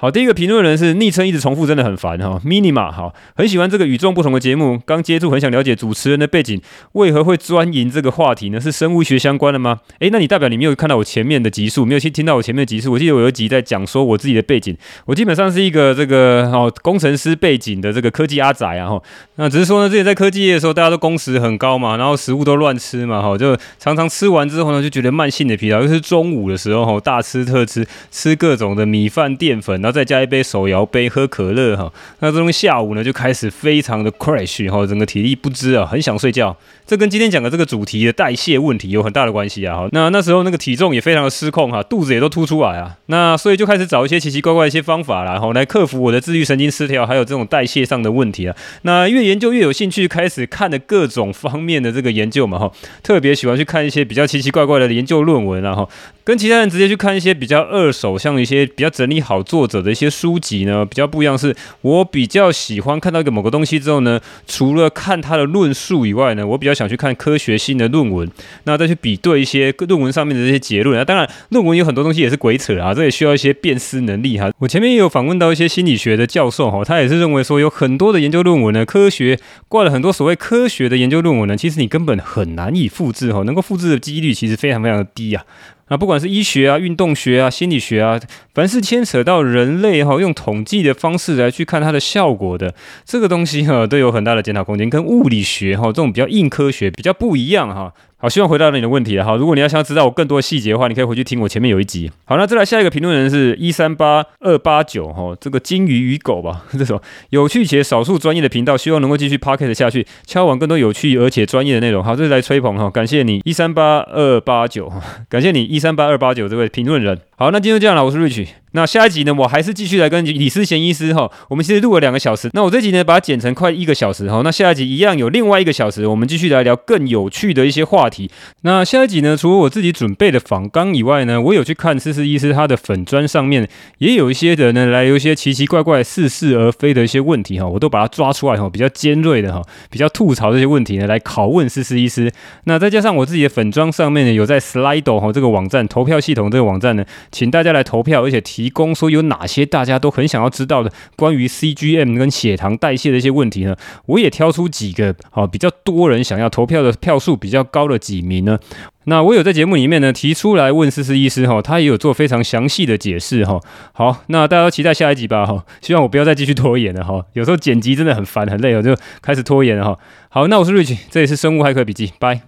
好，第一个评论人是昵称一直重复，真的很烦哈。Minima 好，很喜欢这个与众不同的节目。刚接触，很想了解主持人的背景，为何会专营这个话题呢？是生物学相关的吗？诶，那你代表你没有看到我前面的集数，没有去听到我前面的集数。我记得我有集在讲说我自己的背景，我基本上是一个这个哦工程师背景的这个科技阿宅啊哈。那只是说呢，之前在科技业的时候，大家都工时很高嘛，然后食物都乱吃嘛哈，就常常吃完之后呢，就觉得慢性的疲劳，尤其是中午的时候哈，大吃特吃，吃各种的米饭淀粉，然再加一杯手摇杯喝可乐哈。那这种下午呢就开始非常的 crash 哈，整个体力不支啊，很想睡觉。这跟今天讲的这个主题的代谢问题有很大的关系啊。哈，那那时候那个体重也非常的失控哈，肚子也都凸出来啊。那所以就开始找一些奇奇怪怪的一些方法啦，然后来克服我的自律神经失调，还有这种代谢上的问题啊。那越研究越有兴趣，开始看了各种方面的这个研究嘛哈，特别喜欢去看一些比较奇奇怪怪的研究论文啊哈，跟其他人直接去看一些比较二手，像一些比较整理好作者的一些书籍呢，比较不一样。是我比较喜欢看到一个某个东西之后呢，除了看它的论述以外呢，我比较想去看科学性的论文，那再去比对一些论文上面的这些结论啊。当然，论文有很多东西也是鬼扯啊，这也需要一些辨识能力哈。我前面也有访问到一些心理学的教授哈，他也是认为说有很多的研究论文呢，科学挂了很多所谓科学的研究论文呢，其实你根本很难以复制哈，能够复制的几率其实非常非常的低啊。那不管是医学啊、运动学啊、心理学啊，凡是牵扯到人类哈，用统计的方式来去看它的效果的这个东西哈，都有很大的检讨空间，跟物理学哈这种比较硬科学比较不一样哈。好，希望回答了你的问题了哈。如果你要想要知道我更多细节的话，你可以回去听我前面有一集。好，那再来下一个评论人是一三八二八九哈，这个金鱼与狗吧，*laughs* 这种有趣且少数专业的频道，希望能够继续 podcast 下去，敲完更多有趣而且专业的内容。好，这是来吹捧哈，感谢你一三八二八九，感谢你一三八二八九这位评论人。好，那今天就这样了，我是 Rich。那下一集呢，我还是继续来跟李思贤医师哈，我们其实录了两个小时，那我这集呢把它剪成快一个小时哈，那下一集一样有另外一个小时，我们继续来聊更有趣的一些话题。那下一集呢，除了我自己准备的访纲以外呢，我有去看思思医师他的粉砖上面，也有一些人呢来有一些奇奇怪怪、似是而非的一些问题哈，我都把它抓出来哈，比较尖锐的哈，比较吐槽这些问题呢来拷问思思医师。那再加上我自己的粉专上面呢，有在 Slido 哈这个网站投票系统这个网站呢，请大家来投票，而且提提供说有哪。些大家都很想要知道的关于 CGM 跟血糖代谢的一些问题呢？我也挑出几个好比较多人想要投票的票数比较高的几名呢。那我有在节目里面呢提出来问思思医师哈，他也有做非常详细的解释哈。好，那大家都期待下一集吧哈。希望我不要再继续拖延了哈。有时候剪辑真的很烦很累，我就开始拖延了哈。好，那我是 Rich，这里是生物骇客笔记，拜，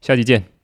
下期见。